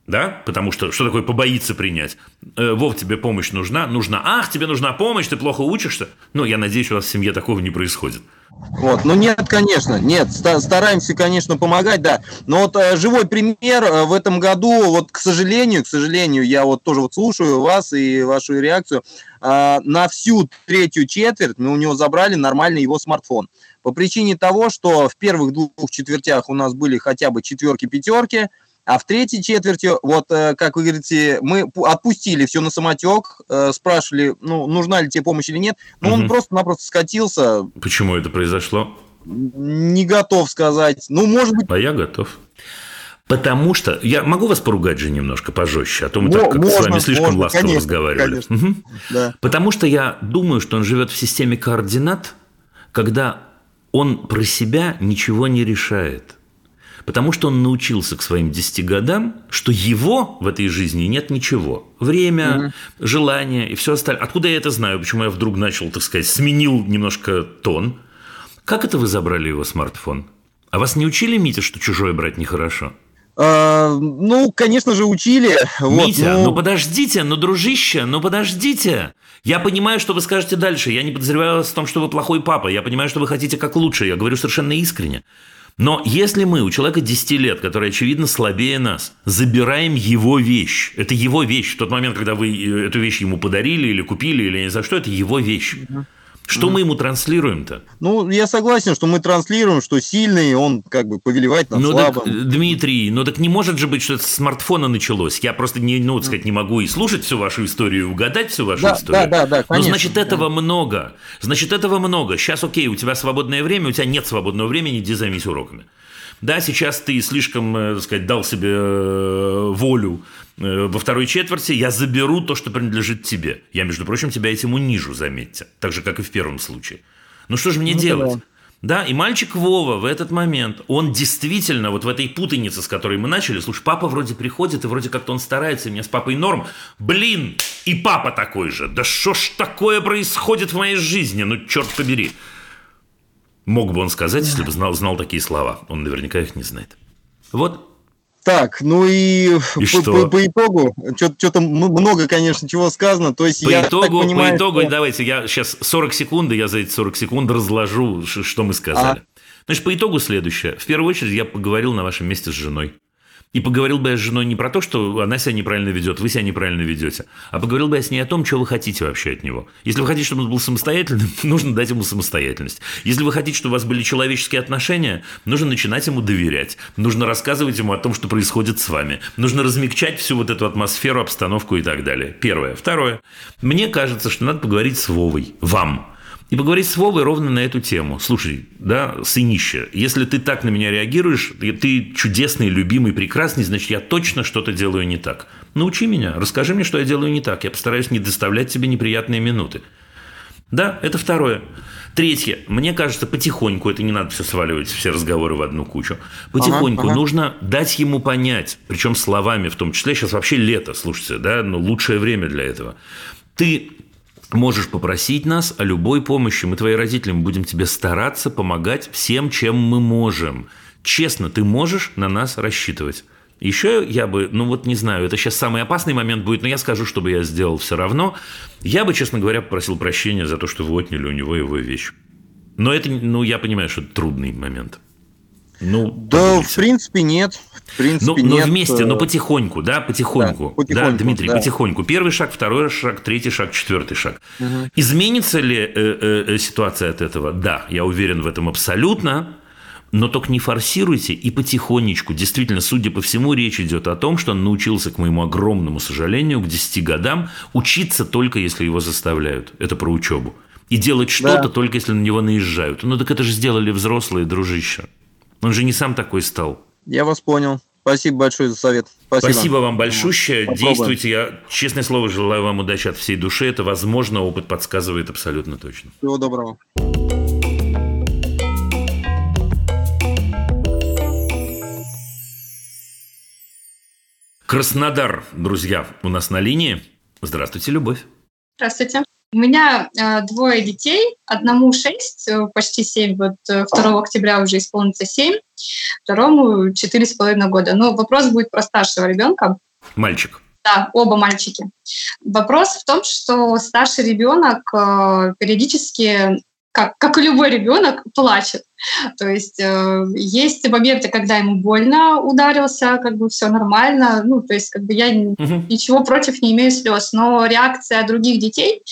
да, потому что что такое побоится принять? Э, Вов, тебе помощь нужна? Нужна. Ах, тебе нужна помощь, ты плохо учишься? Ну, я надеюсь, у вас в семье такого не происходит. Вот, ну нет, конечно, нет, стараемся, конечно, помогать, да. Но вот э, живой пример э, в этом году, вот, к сожалению, к сожалению, я вот тоже вот слушаю вас и вашу реакцию, э, на всю третью четверть мы у него забрали нормальный его смартфон. По причине того, что в первых двух четвертях у нас были хотя бы четверки-пятерки, а в третьей четверти, вот, э, как вы говорите, мы отпустили все на самотек, э, спрашивали, ну, нужна ли тебе помощь или нет, но угу. он просто-напросто скатился. Почему это произошло? Не готов сказать. Ну, может быть... А я готов. Потому что я могу вас поругать же немножко пожестче, а то мы так как можно, с вами слишком можно, ласково конечно, разговаривали. Конечно. Угу. Да. Потому что я думаю, что он живет в системе координат, когда он про себя ничего не решает. Потому что он научился к своим 10 годам, что его в этой жизни нет ничего. Время, угу. желание и все остальное. Откуда я это знаю? Почему я вдруг начал, так сказать, сменил немножко тон? Как это вы забрали его смартфон? А вас не учили, Митя, что чужое брать нехорошо? А, ну, конечно же, учили. Митя, вот, но... ну подождите, ну, дружище, ну подождите. Я понимаю, что вы скажете дальше. Я не подозреваю вас в том, что вы плохой папа. Я понимаю, что вы хотите как лучше. Я говорю совершенно искренне. Но если мы у человека 10 лет, который, очевидно, слабее нас, забираем его вещь, это его вещь, в тот момент, когда вы э, эту вещь ему подарили или купили, или не за что, это его вещь. Что mm. мы ему транслируем-то? Ну, я согласен, что мы транслируем, что сильный, он как бы повелевает над ну, слабым. Так, Дмитрий, ну так не может же быть, что это с смартфона началось. Я просто не, ну, сказать, не могу и слушать всю вашу историю, и угадать всю вашу да, историю. Да, да, да, конечно. Ну, значит, этого да. много. Значит, этого много. Сейчас, окей, у тебя свободное время, у тебя нет свободного времени, иди займись уроками. Да, сейчас ты слишком, э, так сказать, дал себе э, волю э, во второй четверти, я заберу то, что принадлежит тебе. Я, между прочим, тебя этим унижу, заметьте. Так же, как и в первом случае. Ну что же мне ну, делать? Да. Да, и мальчик Вова в этот момент, он действительно вот в этой путанице, с которой мы начали, слушай, папа вроде приходит, и вроде как-то он старается, и меня с папой норм. Блин, и папа такой же. Да что ж такое происходит в моей жизни? Ну, черт побери. Мог бы он сказать, если бы знал, знал такие слова. Он наверняка их не знает. Вот. Так, ну и, и по, по, по итогу, что-то много, конечно, чего сказано. То есть по я итогу, понимаю, по итогу, что... давайте, я сейчас 40 секунд, я за эти 40 секунд разложу, что мы сказали. А? Значит, по итогу следующее. В первую очередь, я поговорил на вашем месте с женой. И поговорил бы я с женой не про то, что она себя неправильно ведет, вы себя неправильно ведете, а поговорил бы я с ней о том, что вы хотите вообще от него. Если вы хотите, чтобы он был самостоятельным, нужно дать ему самостоятельность. Если вы хотите, чтобы у вас были человеческие отношения, нужно начинать ему доверять. Нужно рассказывать ему о том, что происходит с вами. Нужно размягчать всю вот эту атмосферу, обстановку и так далее. Первое. Второе. Мне кажется, что надо поговорить с Вовой. Вам и поговорить с Вовой ровно на эту тему. Слушай, да, сынище, если ты так на меня реагируешь, ты чудесный, любимый, прекрасный, значит, я точно что-то делаю не так. Научи меня, расскажи мне, что я делаю не так. Я постараюсь не доставлять тебе неприятные минуты. Да, это второе. Третье. Мне кажется, потихоньку, это не надо все сваливать, все разговоры в одну кучу. Потихоньку ага, ага. нужно дать ему понять, причем словами в том числе. Сейчас вообще лето, слушайте, да, ну лучшее время для этого. Ты можешь попросить нас о любой помощи. Мы, твои родители, мы будем тебе стараться помогать всем, чем мы можем. Честно, ты можешь на нас рассчитывать. Еще я бы, ну вот не знаю, это сейчас самый опасный момент будет, но я скажу, чтобы я сделал все равно. Я бы, честно говоря, попросил прощения за то, что вы отняли у него его вещь. Но это, ну, я понимаю, что это трудный момент. Ну, да, в принципе, нет. В принципе, ну, но вместе, но потихоньку, да, потихоньку. Да, потихоньку, да Дмитрий, да. потихоньку. Первый шаг, второй шаг, третий шаг, четвертый шаг. Угу. Изменится ли э, э, э, ситуация от этого? Да, я уверен в этом абсолютно. Но только не форсируйте и потихонечку. Действительно, судя по всему, речь идет о том, что он научился, к моему огромному сожалению, к 10 годам учиться только если его заставляют. Это про учебу. И делать что-то да. только если на него наезжают. Ну так это же сделали взрослые, дружище. Он же не сам такой стал. Я вас понял. Спасибо большое за совет. Спасибо, Спасибо вам большущее. Попробуем. Действуйте. Я, честное слово, желаю вам удачи от всей души. Это возможно, опыт подсказывает абсолютно точно. Всего доброго. Краснодар, друзья, у нас на линии. Здравствуйте, Любовь. Здравствуйте. У меня э, двое детей, одному 6, э, почти 7, вот 2 э, октября уже исполнится 7, второму 4,5 года. Но вопрос будет про старшего ребенка. Мальчик. Да, оба мальчики. Вопрос в том, что старший ребенок э, периодически, как, как и любой ребенок, плачет. То есть э, есть моменты, когда ему больно ударился, как бы все нормально. Ну, то есть как бы я угу. ничего против не имею слез, но реакция других детей,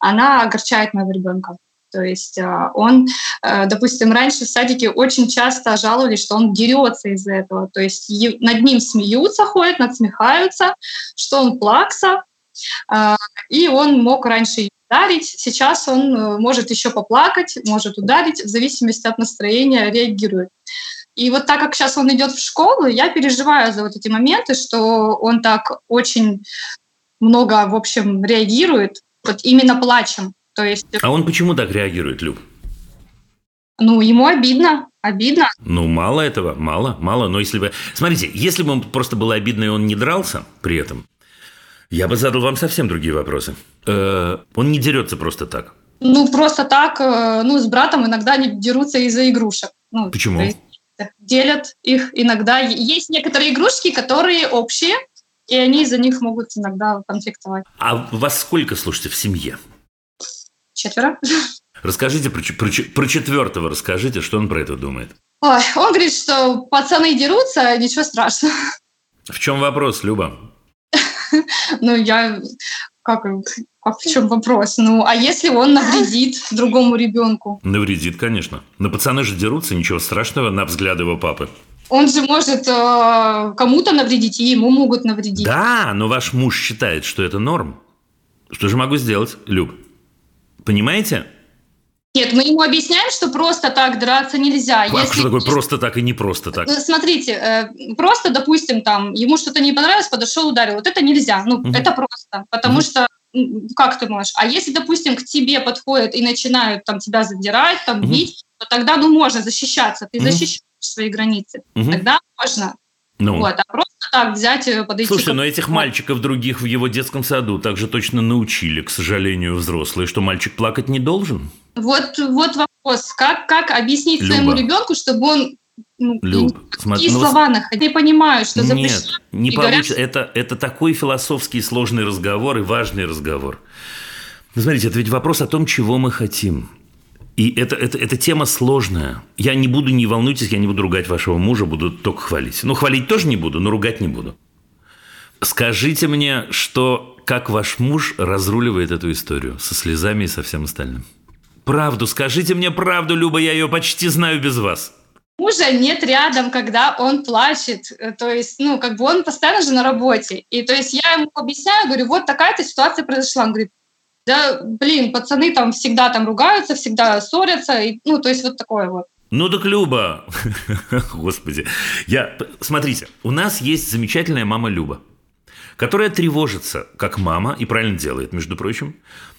она огорчает моего ребенка. То есть а, он, э, допустим, раньше в садике очень часто жаловались, что он дерется из-за этого. То есть над ним смеются, ходят, надсмехаются, что он плакса, а, и он мог раньше ударить. Сейчас он э, может еще поплакать, может ударить, в зависимости от настроения реагирует. И вот так как сейчас он идет в школу, я переживаю за вот эти моменты, что он так очень много, в общем, реагирует, вот именно плачем. То есть... А он почему так реагирует, Люб? Ну, ему обидно, обидно. Ну, мало этого, мало, мало. Но если бы... Смотрите, если бы он просто был обидно, и он не дрался при этом, я бы задал вам совсем другие вопросы. Э, он не дерется просто так. Ну, просто так, э, ну, с братом иногда они дерутся из-за игрушек. Ну, Почему? Есть, делят их иногда. Есть некоторые игрушки, которые общие, и они из-за них могут иногда конфликтовать. А вас сколько, слушайте, в семье? четверо. Расскажите про, про, про четвертого, расскажите, что он про это думает. Ой, он говорит, что пацаны дерутся, ничего страшного. В чем вопрос, Люба? Ну, я... Как, как в чем вопрос? Ну, а если он навредит другому ребенку? Навредит, конечно. Но пацаны же дерутся, ничего страшного на взгляд его папы. Он же может э, кому-то навредить, и ему могут навредить. Да, но ваш муж считает, что это норм. Что же могу сделать, Люб? Понимаете? Нет, мы ему объясняем, что просто так драться нельзя. А Если... что такое просто так и не просто так? Ну, смотрите, э, просто, допустим, там ему что-то не понравилось, подошел, ударил. Вот это нельзя. Ну, угу. это просто. Потому угу. что как ты можешь? А если, допустим, к тебе подходят и начинают там тебя задирать, там угу. бить, то тогда, ну, можно защищаться. Ты угу. защищаешь свои границы. Угу. Тогда можно. Ну. Вот, а просто так взять, э, подойти... Слушайте, но этих мальчиков других в его детском саду также точно научили, к сожалению, взрослые, что мальчик плакать не должен. Вот, вот вопрос. Как, как объяснить Люба. своему ребенку, чтобы он ну, Люб, смотри, ну, слова находить. Не понимаю, что запрещено. Нет, не получится. Говорят... Это, это такой философский сложный разговор и важный разговор. Смотрите, это ведь вопрос о том, чего мы хотим. И это, это, эта тема сложная. Я не буду, не волнуйтесь, я не буду ругать вашего мужа, буду только хвалить. Ну, хвалить тоже не буду, но ругать не буду. Скажите мне, что как ваш муж разруливает эту историю со слезами и со всем остальным? Правду, скажите мне правду, Люба, я ее почти знаю без вас. Мужа нет рядом, когда он плачет. То есть, ну, как бы он постоянно же на работе. И то есть я ему объясняю, говорю, вот такая-то ситуация произошла. Он говорит, да, блин, пацаны там всегда там ругаются, всегда ссорятся, и, ну, то есть вот такое вот. Ну так Люба, господи, я, смотрите, у нас есть замечательная мама Люба, которая тревожится, как мама, и правильно делает, между прочим,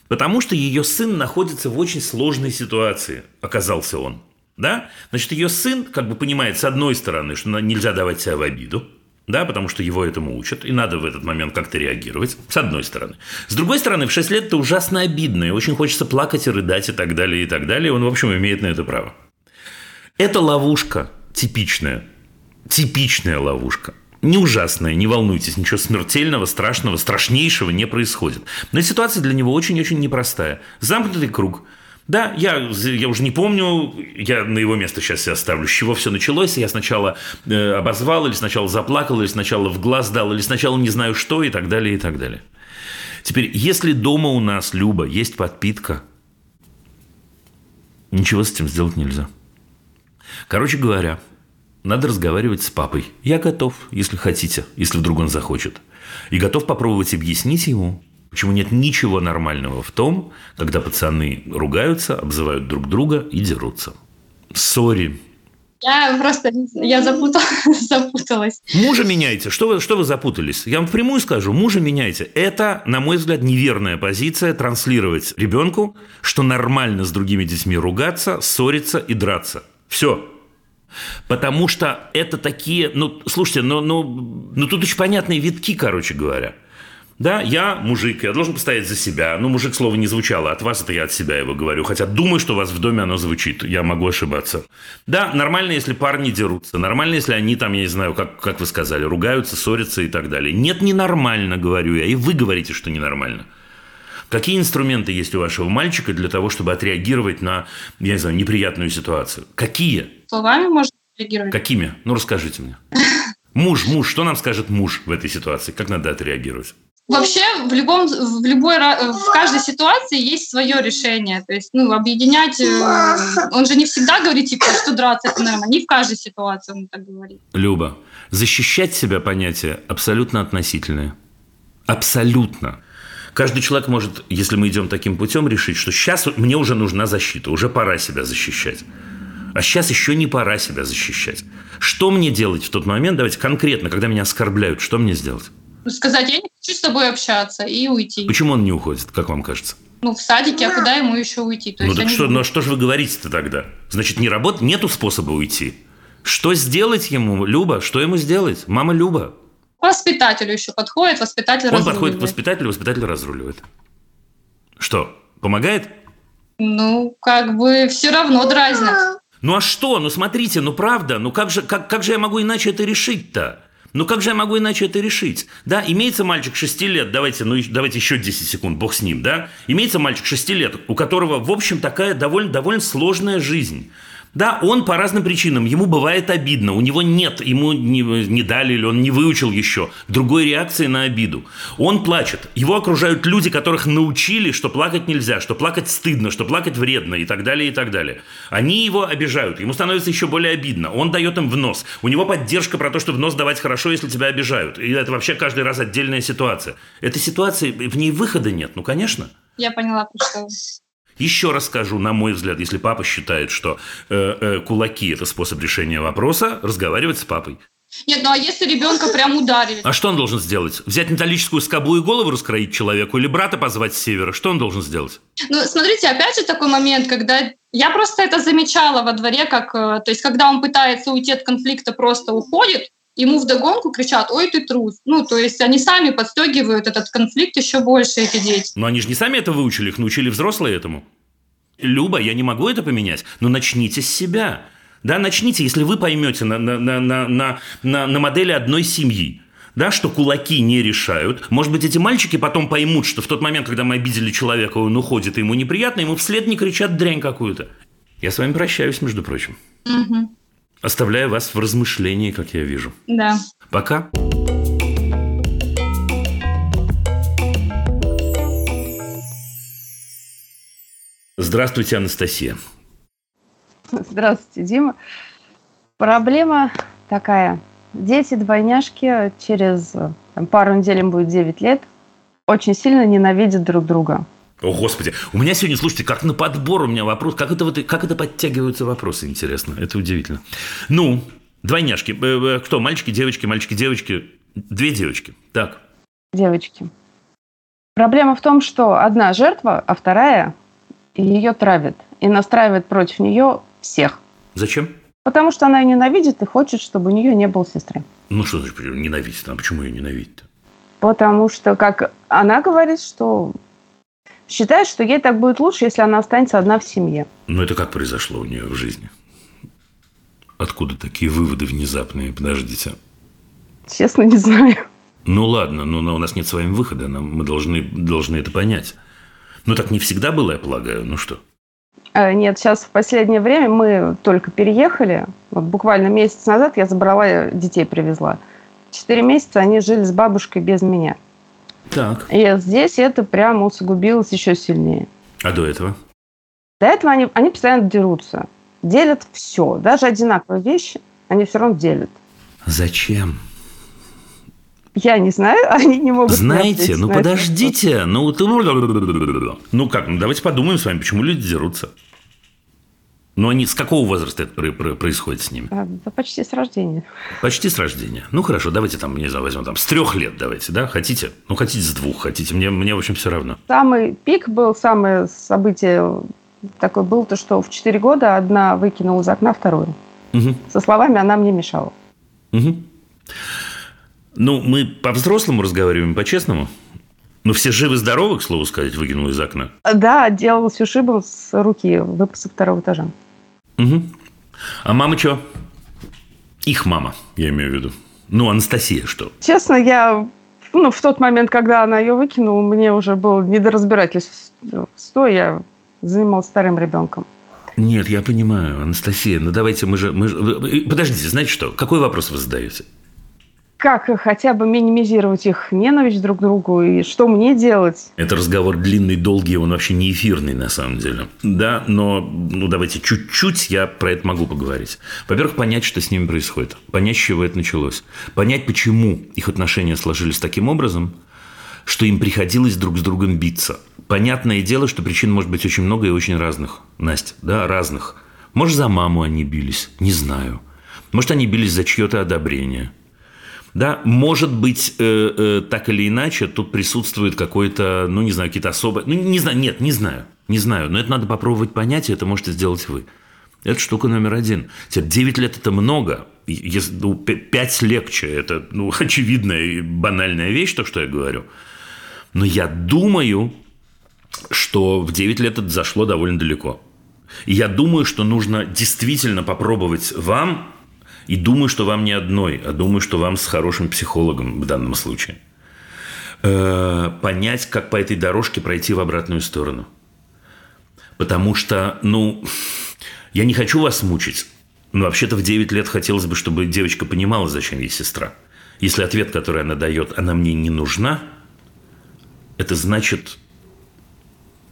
потому что ее сын находится в очень сложной ситуации, оказался он. Да? Значит, ее сын как бы понимает, с одной стороны, что нельзя давать себя в обиду, да, потому что его этому учат, и надо в этот момент как-то реагировать, с одной стороны. С другой стороны, в 6 лет это ужасно обидно, и очень хочется плакать и рыдать и так далее, и так далее, он, в общем, имеет на это право. Это ловушка типичная, типичная ловушка. Не ужасная, не волнуйтесь, ничего смертельного, страшного, страшнейшего не происходит. Но ситуация для него очень-очень непростая. Замкнутый круг – да, я, я уже не помню, я на его место сейчас себя ставлю, с чего все началось. Я сначала э, обозвал, или сначала заплакал, или сначала в глаз дал, или сначала не знаю что, и так далее, и так далее. Теперь, если дома у нас, Люба, есть подпитка, ничего с этим сделать нельзя. Короче говоря, надо разговаривать с папой. Я готов, если хотите, если вдруг он захочет. И готов попробовать объяснить ему, Почему нет ничего нормального в том, когда пацаны ругаются, обзывают друг друга и дерутся. Сори. Я просто я запутал, запуталась. Мужа меняйте. Что вы, что вы запутались? Я вам впрямую скажу, мужа меняйте. Это, на мой взгляд, неверная позиция транслировать ребенку, что нормально с другими детьми ругаться, ссориться и драться. Все. Потому что это такие, ну, слушайте, ну, ну, ну тут очень понятные витки, короче говоря. Да, я мужик, я должен постоять за себя. Ну, мужик слово не звучало, от вас это я от себя его говорю. Хотя думаю, что у вас в доме оно звучит, я могу ошибаться. Да, нормально, если парни дерутся. Нормально, если они там, я не знаю, как, как вы сказали, ругаются, ссорятся и так далее. Нет, ненормально, говорю я. И вы говорите, что ненормально. Какие инструменты есть у вашего мальчика для того, чтобы отреагировать на, я не знаю, неприятную ситуацию? Какие? Словами можно реагировать. Какими? Ну, расскажите мне. Муж, муж, что нам скажет муж в этой ситуации? Как надо отреагировать? Вообще в любом, в любой, в каждой ситуации есть свое решение. То есть, ну, объединять, э, он же не всегда говорит, типа, что драться это нормально. Не в каждой ситуации он так говорит. Люба, защищать себя понятие абсолютно относительное. Абсолютно. Каждый человек может, если мы идем таким путем, решить, что сейчас мне уже нужна защита, уже пора себя защищать. А сейчас еще не пора себя защищать. Что мне делать в тот момент? Давайте конкретно, когда меня оскорбляют, что мне сделать? Сказать, я не хочу с тобой общаться и уйти. Почему он не уходит, как вам кажется? Ну, в садике, а куда ему еще уйти? То ну, так что, ну, а что же вы говорите-то тогда? Значит, не работ... нету способа уйти. Что сделать ему, Люба? Что ему сделать? Мама Люба, воспитателю еще подходит, воспитатель Он подходит к воспитателю, воспитатель разруливает. Что, помогает? Ну, как бы все равно дразнят. Ну а что? Ну смотрите, ну правда, ну как же, как, как же я могу иначе это решить-то? Ну как же я могу иначе это решить? Да, имеется мальчик 6 лет, давайте, ну давайте еще 10 секунд, бог с ним, да? Имеется мальчик 6 лет, у которого, в общем, такая довольно, довольно сложная жизнь. Да, он по разным причинам, ему бывает обидно, у него нет, ему не, не дали или он не выучил еще другой реакции на обиду. Он плачет, его окружают люди, которых научили, что плакать нельзя, что плакать стыдно, что плакать вредно и так далее, и так далее. Они его обижают, ему становится еще более обидно, он дает им в нос. У него поддержка про то, что в нос давать хорошо, если тебя обижают. И это вообще каждый раз отдельная ситуация. Этой ситуации, в ней выхода нет, ну конечно. Я поняла, что еще раз скажу, на мой взгляд, если папа считает, что э, э, кулаки это способ решения вопроса, разговаривать с папой. Нет, ну а если ребенка прям ударили? А что он должен сделать? Взять металлическую скобу и голову раскроить человеку или брата позвать с севера? Что он должен сделать? Ну, смотрите, опять же такой момент, когда я просто это замечала во дворе, как, э, то есть, когда он пытается уйти от конфликта, просто уходит, ему вдогонку кричат, ой, ты трус. Ну, то есть они сами подстегивают этот конфликт еще больше, эти дети. Но они же не сами это выучили, их научили взрослые этому. Люба, я не могу это поменять, но начните с себя. Да, начните, если вы поймете на, на, на, на, на, на модели одной семьи, да, что кулаки не решают. Может быть, эти мальчики потом поймут, что в тот момент, когда мы обидели человека, он уходит, и ему неприятно, ему вслед не кричат дрянь какую-то. Я с вами прощаюсь, между прочим. Угу. Оставляю вас в размышлении, как я вижу. Да. Пока. Здравствуйте, Анастасия. Здравствуйте, Дима. Проблема такая. Дети-двойняшки через там, пару недель им будет 9 лет, очень сильно ненавидят друг друга. О, Господи. У меня сегодня, слушайте, как на подбор у меня вопрос. Как это, вот, как это подтягиваются вопросы, интересно. Это удивительно. Ну, двойняшки. Э, э, кто? Мальчики, девочки, мальчики, девочки. Две девочки. Так. Девочки. Проблема в том, что одна жертва, а вторая ее травит. И настраивает против нее всех. Зачем? Потому что она ее ненавидит и хочет, чтобы у нее не было сестры. Ну что значит ненавидит? А почему ее ненавидит? Потому что, как она говорит, что считает, что ей так будет лучше, если она останется одна в семье. Ну, это как произошло у нее в жизни? Откуда такие выводы внезапные? Подождите. Честно, не знаю. Ну, ладно, но, но у нас нет с вами выхода. Нам, мы должны, должны это понять. Ну, так не всегда было, я полагаю. Ну что? Э, нет, сейчас в последнее время мы только переехали. Вот буквально месяц назад я забрала детей, привезла. Четыре месяца они жили с бабушкой без меня. Так. И здесь это прямо усугубилось еще сильнее. А до этого? До этого они, они постоянно дерутся. Делят все. Даже одинаковые вещи они все равно делят. Зачем? Я не знаю, они не могут... Знаете, ну подождите, ну... Ну как, ну давайте подумаем с вами, почему люди дерутся. Но они с какого возраста это происходит с ними? А, да почти с рождения. Почти с рождения. Ну хорошо, давайте там, не знаю, возьмем там с трех лет давайте, да? Хотите? Ну хотите с двух, хотите. Мне, мне в общем, все равно. Самый пик был, самое событие такое было, то, что в четыре года одна выкинула из окна вторую. Угу. Со словами «она мне мешала». Угу. Ну, мы по-взрослому разговариваем, по-честному. Ну, все живы-здоровы, к слову сказать, выкинул из окна? Да, делал всю шибу с руки, выпуск второго этажа. Угу. А мама что? Их мама, я имею в виду. Ну, Анастасия что? Честно, я ну, в тот момент, когда она ее выкинула, мне уже было не до я занималась старым ребенком. Нет, я понимаю, Анастасия, ну давайте мы же... Мы же... Подождите, знаете что? Какой вопрос вы задаете? Как хотя бы минимизировать их ненависть друг к другу и что мне делать? Это разговор длинный, долгий, он вообще не эфирный на самом деле. Да, но ну давайте чуть-чуть я про это могу поговорить. Во-первых, понять, что с ними происходит. Понять, с чего это началось. Понять, почему их отношения сложились таким образом, что им приходилось друг с другом биться. Понятное дело, что причин может быть очень много и очень разных. Настя, да, разных. Может, за маму они бились, не знаю. Может, они бились за чье-то одобрение – да, может быть, э, э, так или иначе, тут присутствует какой-то, ну, не знаю, какие-то особые... Ну, не знаю, нет, не знаю, не знаю. Но это надо попробовать понять, и это можете сделать вы. Это штука номер один. Теперь 9 лет – это много. Если, ну, 5 легче. Это, ну, очевидная и банальная вещь, то, что я говорю. Но я думаю, что в 9 лет это зашло довольно далеко. И я думаю, что нужно действительно попробовать вам и думаю, что вам не одной, а думаю, что вам с хорошим психологом в данном случае. Э, понять, как по этой дорожке пройти в обратную сторону. Потому что, ну, я не хочу вас мучить. Но вообще-то в 9 лет хотелось бы, чтобы девочка понимала, зачем ей сестра. Если ответ, который она дает, она мне не нужна, это значит,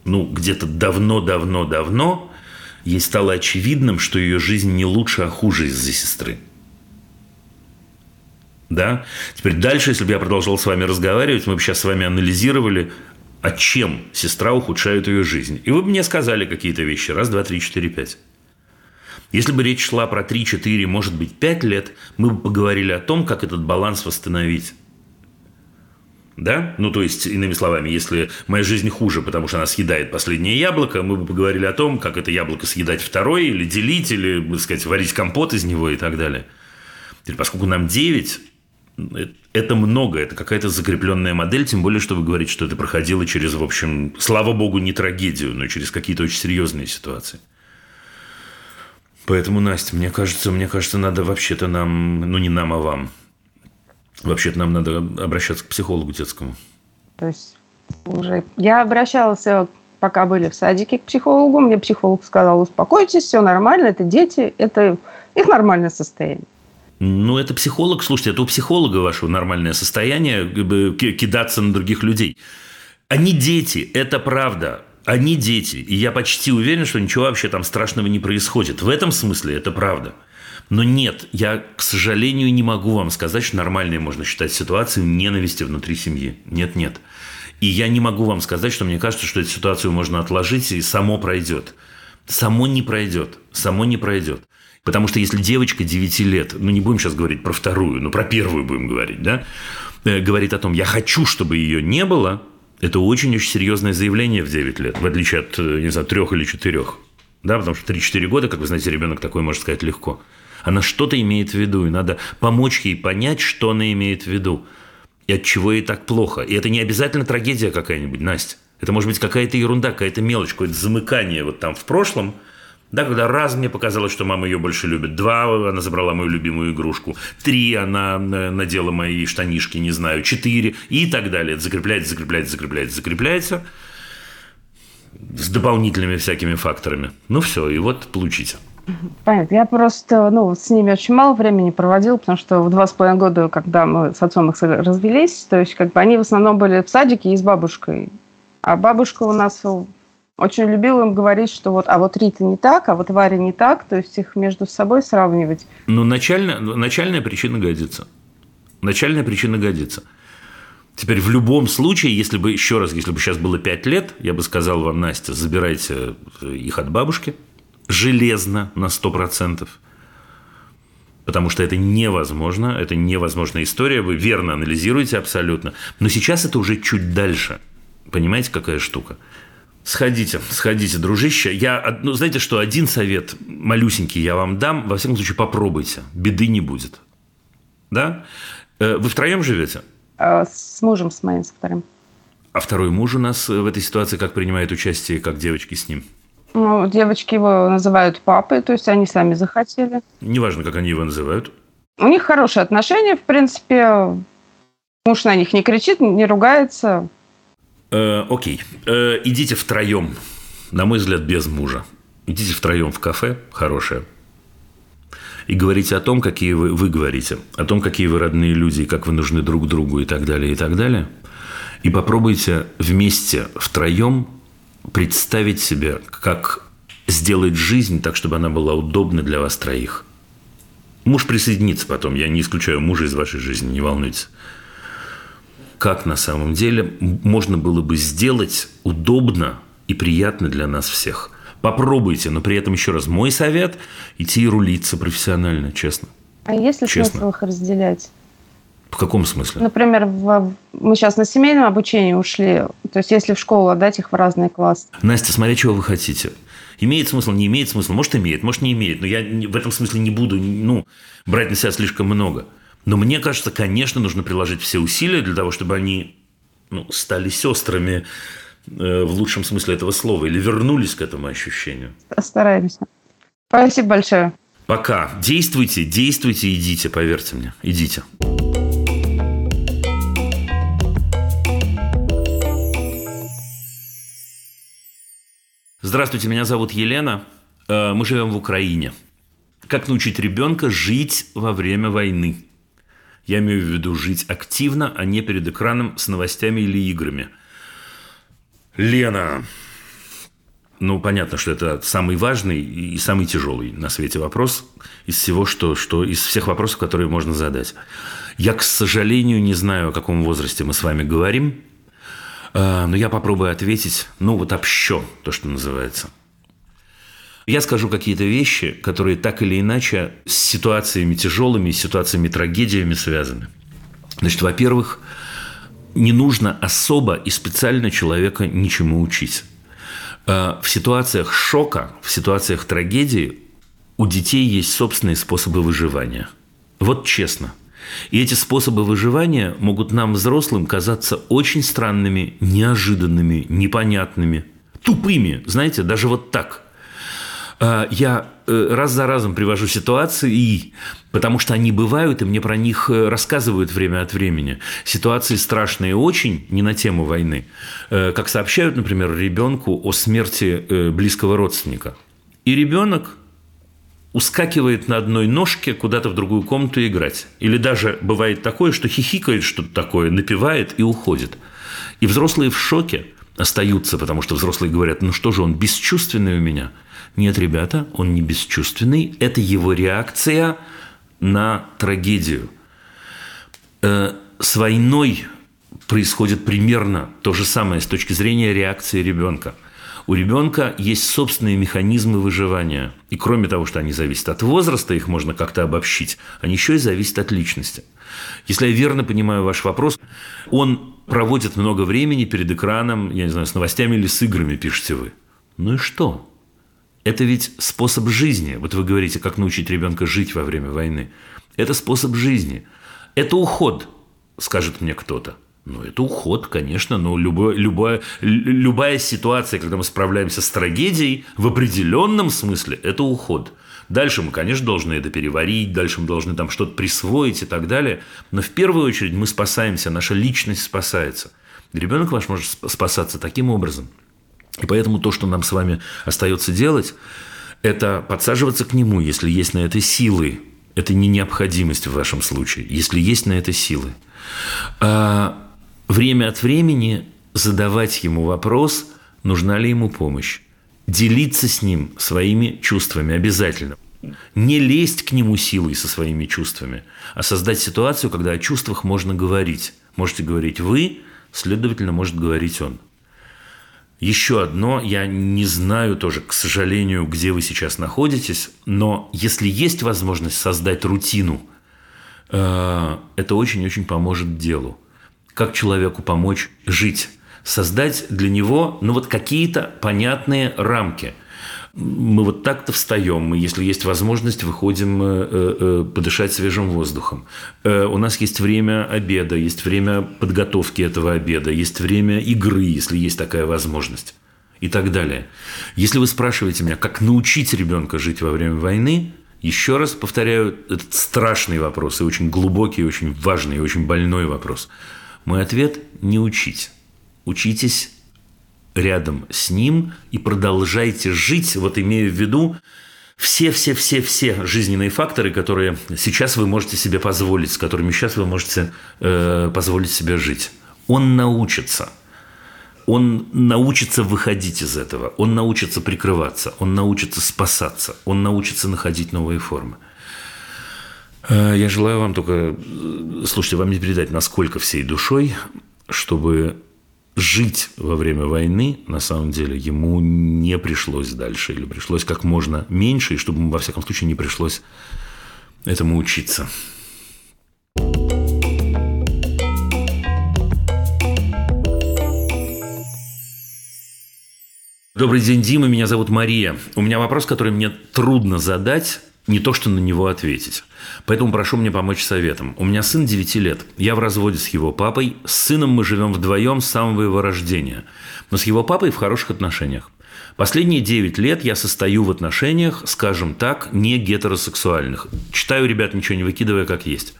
ну, где-то давно-давно-давно ей стало очевидным, что ее жизнь не лучше, а хуже из-за сестры. Да? Теперь дальше, если бы я продолжал с вами разговаривать, мы бы сейчас с вами анализировали, а чем сестра ухудшает ее жизнь. И вы бы мне сказали какие-то вещи. Раз, два, три, четыре, пять. Если бы речь шла про 3-4, может быть, 5 лет, мы бы поговорили о том, как этот баланс восстановить. Да? Ну, то есть, иными словами, если моя жизнь хуже, потому что она съедает последнее яблоко, мы бы поговорили о том, как это яблоко съедать второе, или делить, или, так сказать, варить компот из него и так далее. Теперь, поскольку нам 9, это много, это какая-то закрепленная модель, тем более, что вы говорите, что это проходило через, в общем, слава богу, не трагедию, но через какие-то очень серьезные ситуации. Поэтому, Настя, мне кажется, мне кажется, надо вообще-то нам, ну не нам, а вам, Вообще-то нам надо обращаться к психологу детскому. То есть уже я обращалась, э, пока были в садике, к психологу. Мне психолог сказал, успокойтесь, все нормально, это дети, это их нормальное состояние. Ну, это психолог, слушайте, это у психолога вашего нормальное состояние кидаться на других людей. Они дети, это правда. Они дети. И я почти уверен, что ничего вообще там страшного не происходит. В этом смысле это правда. Но нет, я, к сожалению, не могу вам сказать, что нормальной можно считать ситуацию ненависти внутри семьи. Нет, нет. И я не могу вам сказать, что мне кажется, что эту ситуацию можно отложить и само пройдет. Само не пройдет. Само не пройдет. Потому что если девочка 9 лет, ну не будем сейчас говорить про вторую, но про первую будем говорить, да, э, говорит о том, я хочу, чтобы ее не было, это очень-очень серьезное заявление в 9 лет, в отличие от, э, не знаю, трех или четырех. Да, потому что 3-4 года, как вы знаете, ребенок такой может сказать легко. Она что-то имеет в виду, и надо помочь ей понять, что она имеет в виду. И от чего ей так плохо. И это не обязательно трагедия какая-нибудь, Настя. Это может быть какая-то ерунда, какая-то мелочь, какое-то замыкание вот там в прошлом, да, когда раз мне показалось, что мама ее больше любит, два она забрала мою любимую игрушку, три она э, надела мои штанишки, не знаю, четыре и так далее. Это закрепляется, закрепляется, закрепляется, закрепляется с дополнительными всякими факторами. Ну все, и вот получите. Понятно. Я просто ну, с ними очень мало времени проводил, потому что в два с половиной года, когда мы с отцом их развелись, то есть как бы они в основном были в садике и с бабушкой. А бабушка у нас очень любила им говорить, что вот, а вот Рита не так, а вот Варя не так, то есть их между собой сравнивать. Ну, начальная, начальная причина годится. Начальная причина годится. Теперь в любом случае, если бы, еще раз, если бы сейчас было 5 лет, я бы сказал вам, Настя, забирайте их от бабушки – железно на 100%. Потому что это невозможно, это невозможная история, вы верно анализируете абсолютно. Но сейчас это уже чуть дальше. Понимаете, какая штука? Сходите, сходите, дружище. Я, ну, знаете что, один совет малюсенький я вам дам. Во всяком случае, попробуйте. Беды не будет. Да? Э, вы втроем живете? Э, с мужем, с моим, со вторым. А второй муж у нас в этой ситуации как принимает участие, как девочки с ним? Ну, девочки его называют папой, то есть они сами захотели. Неважно, как они его называют. У них хорошие отношения, в принципе. Муж на них не кричит, не ругается. Э, окей. Э, идите втроем. На мой взгляд, без мужа. Идите втроем в кафе хорошее. И говорите о том, какие вы, вы говорите. О том, какие вы родные люди, и как вы нужны друг другу и так далее, и так далее. И попробуйте вместе, втроем представить себе, как сделать жизнь так, чтобы она была удобна для вас троих. Муж присоединится потом, я не исключаю мужа из вашей жизни, не волнуйтесь. Как на самом деле можно было бы сделать удобно и приятно для нас всех. Попробуйте, но при этом еще раз мой совет – идти и рулиться профессионально, честно. А если Честно. смысл их разделять? В каком смысле? Например, в- мы сейчас на семейном обучении ушли. То есть, если в школу отдать их в разные классы. Настя, смотря чего вы хотите. Имеет смысл, не имеет смысла. Может, имеет, может, не имеет. Но я в этом смысле не буду ну, брать на себя слишком много. Но мне кажется, конечно, нужно приложить все усилия для того, чтобы они ну, стали сестрами в лучшем смысле этого слова или вернулись к этому ощущению. Стараемся. Спасибо большое. Пока. Действуйте, действуйте, идите, поверьте мне. Идите. Здравствуйте, меня зовут Елена. Э, Мы живем в Украине. Как научить ребенка жить во время войны? Я имею в виду жить активно, а не перед экраном с новостями или играми. Лена, ну, понятно, что это самый важный и самый тяжелый на свете вопрос из всего, что, что из всех вопросов, которые можно задать. Я, к сожалению, не знаю, о каком возрасте мы с вами говорим, э, но я попробую ответить, ну, вот общо, то, что называется. Я скажу какие-то вещи, которые так или иначе с ситуациями тяжелыми, с ситуациями трагедиями связаны. Значит, во-первых, не нужно особо и специально человека ничему учить. Э, В ситуациях шока, в ситуациях трагедии у детей есть собственные способы выживания. Вот честно. И эти способы выживания могут нам, взрослым, казаться очень странными, неожиданными, непонятными, тупыми, знаете, даже вот так. Э, Я э, раз за разом привожу ситуации, потому что они бывают, и мне про них э, рассказывают время от времени. Ситуации страшные очень, не на тему войны. Э, Как сообщают, например, ребенку о смерти близкого родственника. И ребенок ускакивает на одной ножке куда-то в другую комнату играть. Или даже бывает такое, что хихикает что-то такое, напевает и уходит. И взрослые в шоке остаются, потому что взрослые говорят, ну что же, он бесчувственный у меня. Нет, ребята, он не бесчувственный. Это его реакция на трагедию. Э, С войной происходит примерно то же самое с точки зрения реакции ребенка. У ребенка есть собственные механизмы выживания. И кроме того, что они зависят от возраста, их можно как-то обобщить, они еще и зависят от личности. Если я верно понимаю ваш вопрос, он проводит много времени перед экраном, я не знаю, с новостями или с играми, пишете вы. Ну и что? Это ведь способ жизни. Вот вы говорите, как научить ребенка жить во время войны. Это способ жизни. Это уход, скажет мне кто-то. Ну, это уход, конечно, но любой, любая, любая ситуация, когда мы справляемся с трагедией, в определенном смысле это уход. Дальше мы, конечно, должны это переварить, дальше мы должны там что-то присвоить и так далее. Но в первую очередь мы спасаемся, наша личность спасается. Ребенок ваш может спасаться таким образом. И поэтому то, что нам с вами остается делать, это подсаживаться к нему, если есть на это силы. Это не необходимость в вашем случае, если есть на это силы. А время от времени задавать ему вопрос, нужна ли ему помощь. Делиться с ним своими чувствами обязательно. Не лезть к нему силой со своими чувствами, а создать ситуацию, когда о чувствах можно говорить. Можете говорить вы, следовательно, может говорить он. Еще одно, я не знаю тоже, к сожалению, где вы сейчас находитесь, но если есть возможность создать рутину, э, это очень-очень поможет делу. Как человеку помочь жить? Создать для него ну, вот какие-то понятные рамки. Мы вот так-то встаем, мы, если есть возможность, выходим э, э, подышать свежим воздухом. У нас есть время обеда, есть время подготовки этого обеда, есть время игры, если есть такая возможность и так далее. Если вы спрашиваете меня, как научить ребенка жить во время войны, еще раз повторяю, этот страшный вопрос, и очень глубокий, и очень важный, и очень больной вопрос. Мой ответ – не учить. Учитесь рядом с ним и продолжайте жить, вот имея в виду все-все-все-все жизненные факторы, которые сейчас вы можете себе позволить, с которыми сейчас вы можете э, позволить себе жить. Он научится – он научится выходить из этого, он научится прикрываться, он научится спасаться, он научится находить новые формы. Э, я желаю вам только, э, слушайте, вам не передать, насколько всей душой, чтобы жить во время войны, на самом деле, ему не пришлось дальше, или пришлось как можно меньше, и чтобы во всяком случае, не пришлось этому учиться. Добрый день, Дима. Меня зовут Мария. У меня вопрос, который мне трудно задать, не то что на него ответить. Поэтому прошу мне помочь советом. У меня сын 9 лет. Я в разводе с его папой. С сыном мы живем вдвоем с самого его рождения. Но с его папой в хороших отношениях. Последние 9 лет я состою в отношениях, скажем так, не гетеросексуальных. Читаю, ребят, ничего не выкидывая, как есть.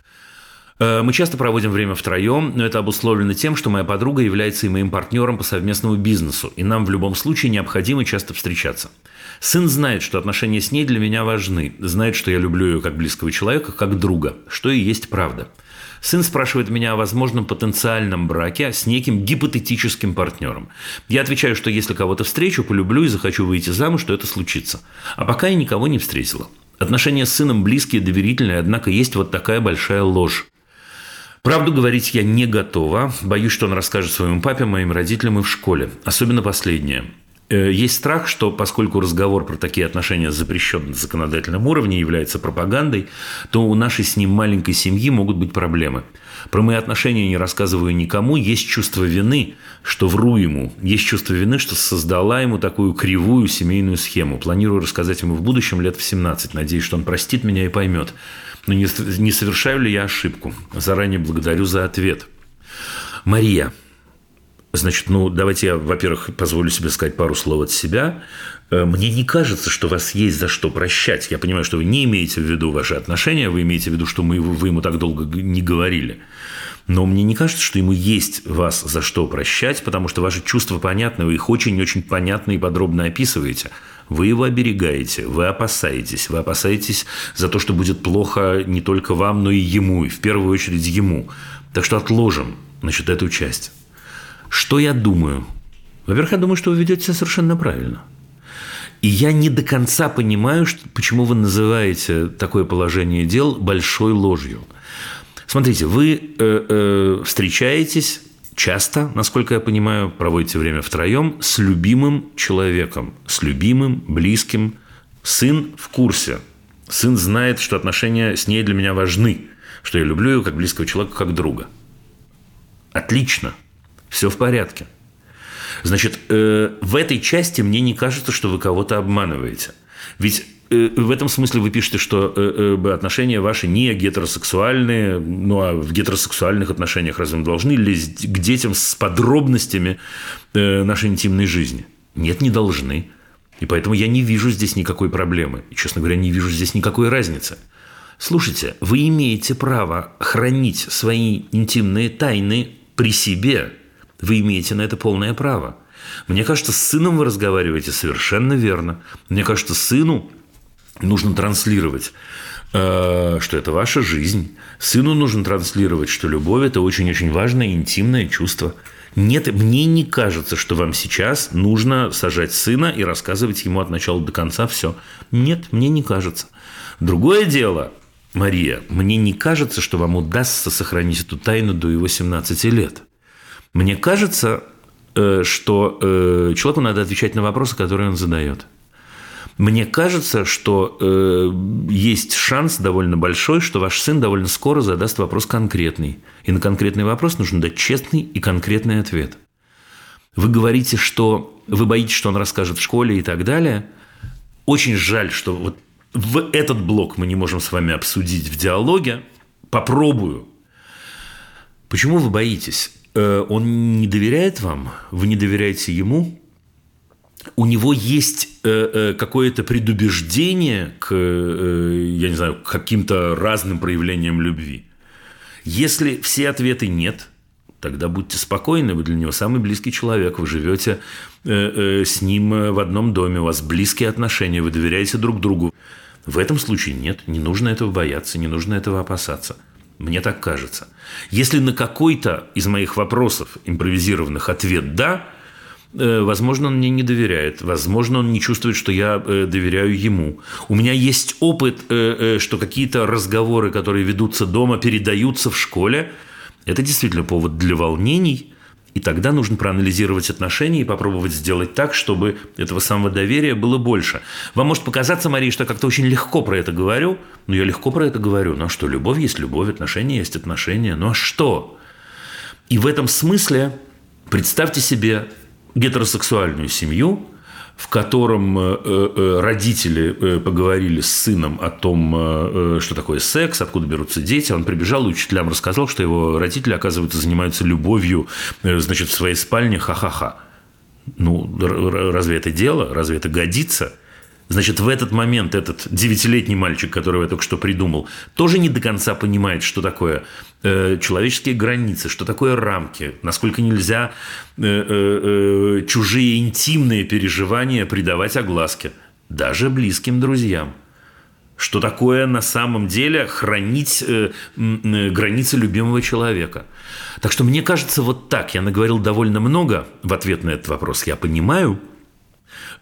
Э, мы часто проводим время втроем, но это обусловлено тем, что моя подруга является и моим партнером по совместному бизнесу, и нам в любом случае необходимо часто встречаться. Сын знает, что отношения с ней для меня важны, знает, что я люблю ее как близкого человека, как друга, что и есть правда. Сын спрашивает меня о возможном потенциальном браке с неким гипотетическим партнером. Я отвечаю, что если кого-то встречу, полюблю и захочу выйти замуж, то это случится. А пока я никого не встретила. Отношения с сыном близкие, доверительные, однако есть вот такая большая ложь. Правду говорить я не готова. Боюсь, что он расскажет своему папе, моим родителям и в школе. Особенно последнее. Э, есть страх, что поскольку разговор про такие отношения запрещен на законодательном уровне, является пропагандой, то у нашей с ним маленькой семьи могут быть проблемы. Про мои отношения не рассказываю никому. Есть чувство вины, что вру ему. Есть чувство вины, что создала ему такую кривую семейную схему. Планирую рассказать ему в будущем лет в 17. Надеюсь, что он простит меня и поймет. Но не, не совершаю ли я ошибку? Заранее благодарю за ответ. Мария, Значит, ну, давайте я, во-первых, позволю себе сказать пару слов от себя. Э, мне не кажется, что вас есть за что прощать. Я понимаю, что вы не имеете в виду ваши отношения, вы имеете в виду, что мы, вы ему так долго не говорили. Но мне не кажется, что ему есть вас за что прощать, потому что ваши чувства понятны, вы их очень-очень понятно и подробно описываете. Вы его оберегаете, вы опасаетесь, вы опасаетесь за то, что будет плохо не только вам, но и ему, и в первую очередь ему. Так что отложим, значит, эту часть. Что я думаю? Во-первых, я думаю, что вы ведете себя совершенно правильно. И я не до конца понимаю, что, почему вы называете такое положение дел большой ложью. Смотрите, вы э, э, встречаетесь часто, насколько я понимаю, проводите время втроем с любимым человеком, с любимым, близким. Сын в курсе. Сын знает, что отношения с ней для меня важны, что я люблю ее как близкого человека, как друга. Отлично. Все в порядке. Значит, э, в этой части мне не кажется, что вы кого-то обманываете. Ведь в этом смысле вы пишете, что э, э, отношения ваши не гетеросексуальные, ну а в гетеросексуальных отношениях разве мы должны лезть к детям с подробностями нашей интимной жизни? Нет, не должны. И поэтому я не вижу здесь никакой проблемы. И, честно говоря, не вижу здесь никакой разницы. Слушайте, вы имеете право хранить свои интимные тайны при себе. Вы имеете на это полное право. Мне кажется, с сыном вы разговариваете совершенно верно. Мне кажется, сыну нужно транслировать э, что это ваша жизнь. Сыну нужно транслировать, что любовь – это очень-очень важное интимное чувство. Нет, мне не кажется, что вам сейчас нужно сажать сына и рассказывать ему от начала до конца все. Нет, мне не кажется. Другое дело, Мария, мне не кажется, что вам удастся сохранить эту тайну до его 17 лет. Мне кажется, э, что э, человеку надо отвечать на вопросы, которые он задает – мне кажется, что э, есть шанс довольно большой, что ваш сын довольно скоро задаст вопрос конкретный. И на конкретный вопрос нужно дать честный и конкретный ответ. Вы говорите, что вы боитесь, что он расскажет в школе и так далее. очень жаль, что вот в этот блок мы не можем с вами обсудить в диалоге. Попробую. Почему вы боитесь? Э, он не доверяет вам? Вы не доверяете ему? У него есть э, э, какое-то предубеждение к, э, я не знаю, к каким-то разным проявлениям любви. Если все ответы нет, тогда будьте спокойны, вы для него самый близкий человек, вы живете с ним в одном доме, у вас близкие отношения, вы доверяете друг другу. В этом случае нет, не нужно этого бояться, не нужно этого опасаться. Мне так кажется. Если на какой-то из моих вопросов импровизированных ответ «да», возможно, он мне не доверяет. Возможно, он не чувствует, что я э, доверяю ему. У меня есть опыт, э, что какие-то разговоры, которые ведутся дома, передаются в школе. Это действительно повод для волнений. И тогда нужно проанализировать отношения и попробовать сделать так, чтобы этого самого доверия было больше. Вам может показаться, Мария, что я как-то очень легко про это говорю. Но я легко про это говорю. Ну а что, любовь есть любовь, отношения есть отношения. Ну а что? И в этом смысле представьте себе гетеросексуальную семью, в котором э, э, родители э, поговорили с сыном о том, что такое секс, откуда берутся дети. Он прибежал и учителям рассказал, что его родители, оказывается, занимаются любовью, значит, в своей спальне, ха-ха-ха. Ну, разве это дело? Разве это годится? Значит, в этот момент этот девятилетний мальчик, которого я только что придумал, тоже не до конца понимает, что такое э, человеческие границы, что такое рамки, насколько нельзя э, э, э чужие интимные переживания придавать огласке, даже близким друзьям. Что такое на самом деле хранить э, э, границы любимого человека. Так что мне кажется, вот так. Я наговорил довольно много в ответ на этот вопрос. Я понимаю,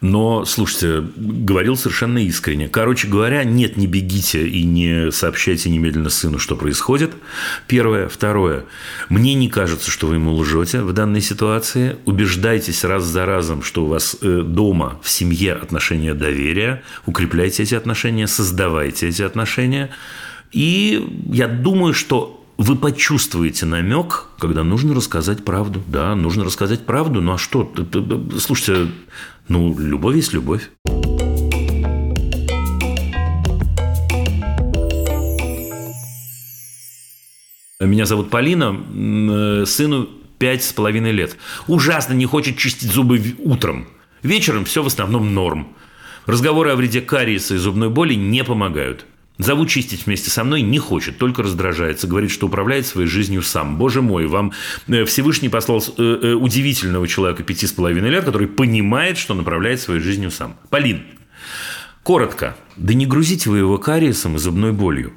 но, слушайте, говорил совершенно искренне. Короче говоря, нет, не бегите и не сообщайте немедленно сыну, что происходит. Первое. Второе. Мне не кажется, что вы ему лжете в данной ситуации. Убеждайтесь раз за разом, что у вас э, дома, в семье отношения доверия. Укрепляйте эти отношения, создавайте эти отношения. И я думаю, что вы почувствуете намек, когда нужно рассказать правду. Да, нужно рассказать правду. Ну а что? Слушайте, ну, любовь есть любовь. Меня зовут Полина, э, сыну пять с половиной лет. Ужасно не хочет чистить зубы утром. Вечером все в основном норм. Разговоры о вреде кариеса и зубной боли не помогают. Зову чистить вместе со мной не хочет, только раздражается. Говорит, что управляет своей жизнью сам. Боже мой, вам э, Всевышний послал э, э, удивительного человека пяти с половиной лет, который понимает, что направляет своей жизнью сам. Полин, коротко. Да не грузите вы его кариесом и зубной болью.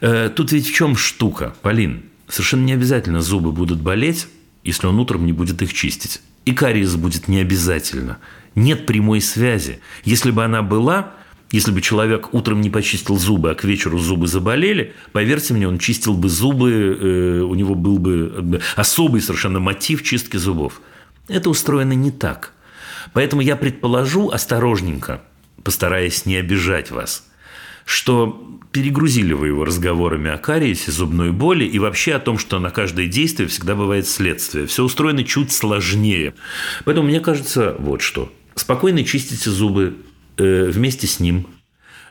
Тут ведь в чем штука, Полин? Совершенно не обязательно зубы будут болеть, если он утром не будет их чистить. И кариес будет не обязательно. Нет прямой связи. Если бы она была, если бы человек утром не почистил зубы, а к вечеру зубы заболели, поверьте мне, он чистил бы зубы, э, у него был бы особый совершенно мотив чистки зубов. Это устроено не так. Поэтому я предположу осторожненько, постараясь не обижать вас, что перегрузили вы его разговорами о кариесе, зубной боли и вообще о том, что на каждое действие всегда бывает следствие. Все устроено чуть сложнее. Поэтому мне кажется вот что. Спокойно чистите зубы э, вместе с ним.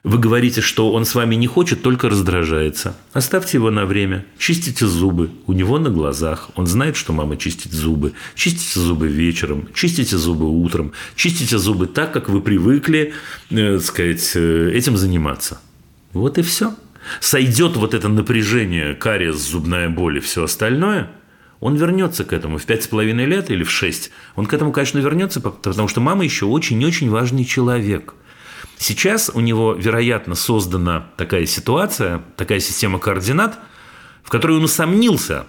Вы говорите, что он с вами не хочет, только раздражается. Оставьте его на время. Чистите зубы. У него на глазах. Он знает, что мама чистит зубы. Чистите зубы вечером. Чистите зубы утром. Чистите зубы так, как вы привыкли, э, сказать, э, этим заниматься. Вот и все. Сойдет вот это напряжение, кариес, зубная боль и все остальное – он вернется к этому в пять с половиной лет или в шесть. Он к этому, конечно, вернется, потому что мама еще очень-очень важный человек. Сейчас у него, вероятно, создана такая ситуация, такая система координат, в которой он усомнился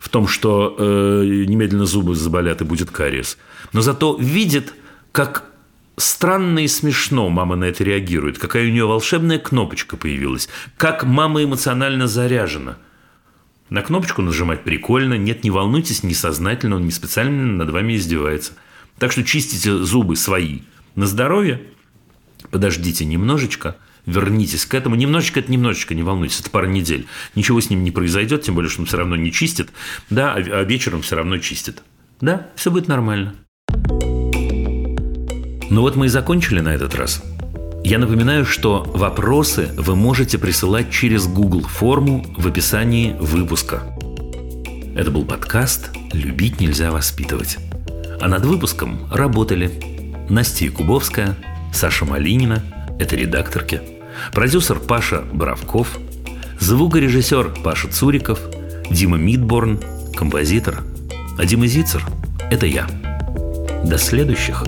в том, что э, немедленно зубы заболят и будет кариес. Но зато видит, как странно и смешно мама на это реагирует, какая у нее волшебная кнопочка появилась, как мама эмоционально заряжена – на кнопочку нажимать прикольно. Нет, не волнуйтесь, несознательно, он не специально над вами издевается. Так что чистите зубы свои на здоровье. Подождите немножечко, вернитесь к этому. Немножечко это немножечко, не волнуйтесь, это пара недель. Ничего с ним не произойдет, тем более, что он все равно не чистит. Да, а, а вечером все равно чистит. Да, все будет нормально. Ну вот мы и закончили на этот раз. Я напоминаю, что вопросы вы можете присылать через Google форму в описании выпуска. Это был подкаст «Любить нельзя воспитывать». А над выпуском работали Настя Кубовская, Саша Малинина, это редакторки, продюсер Паша Боровков, звукорежиссер Паша Цуриков, Дима Мидборн, композитор, а Дима Зицер – это я. До следующих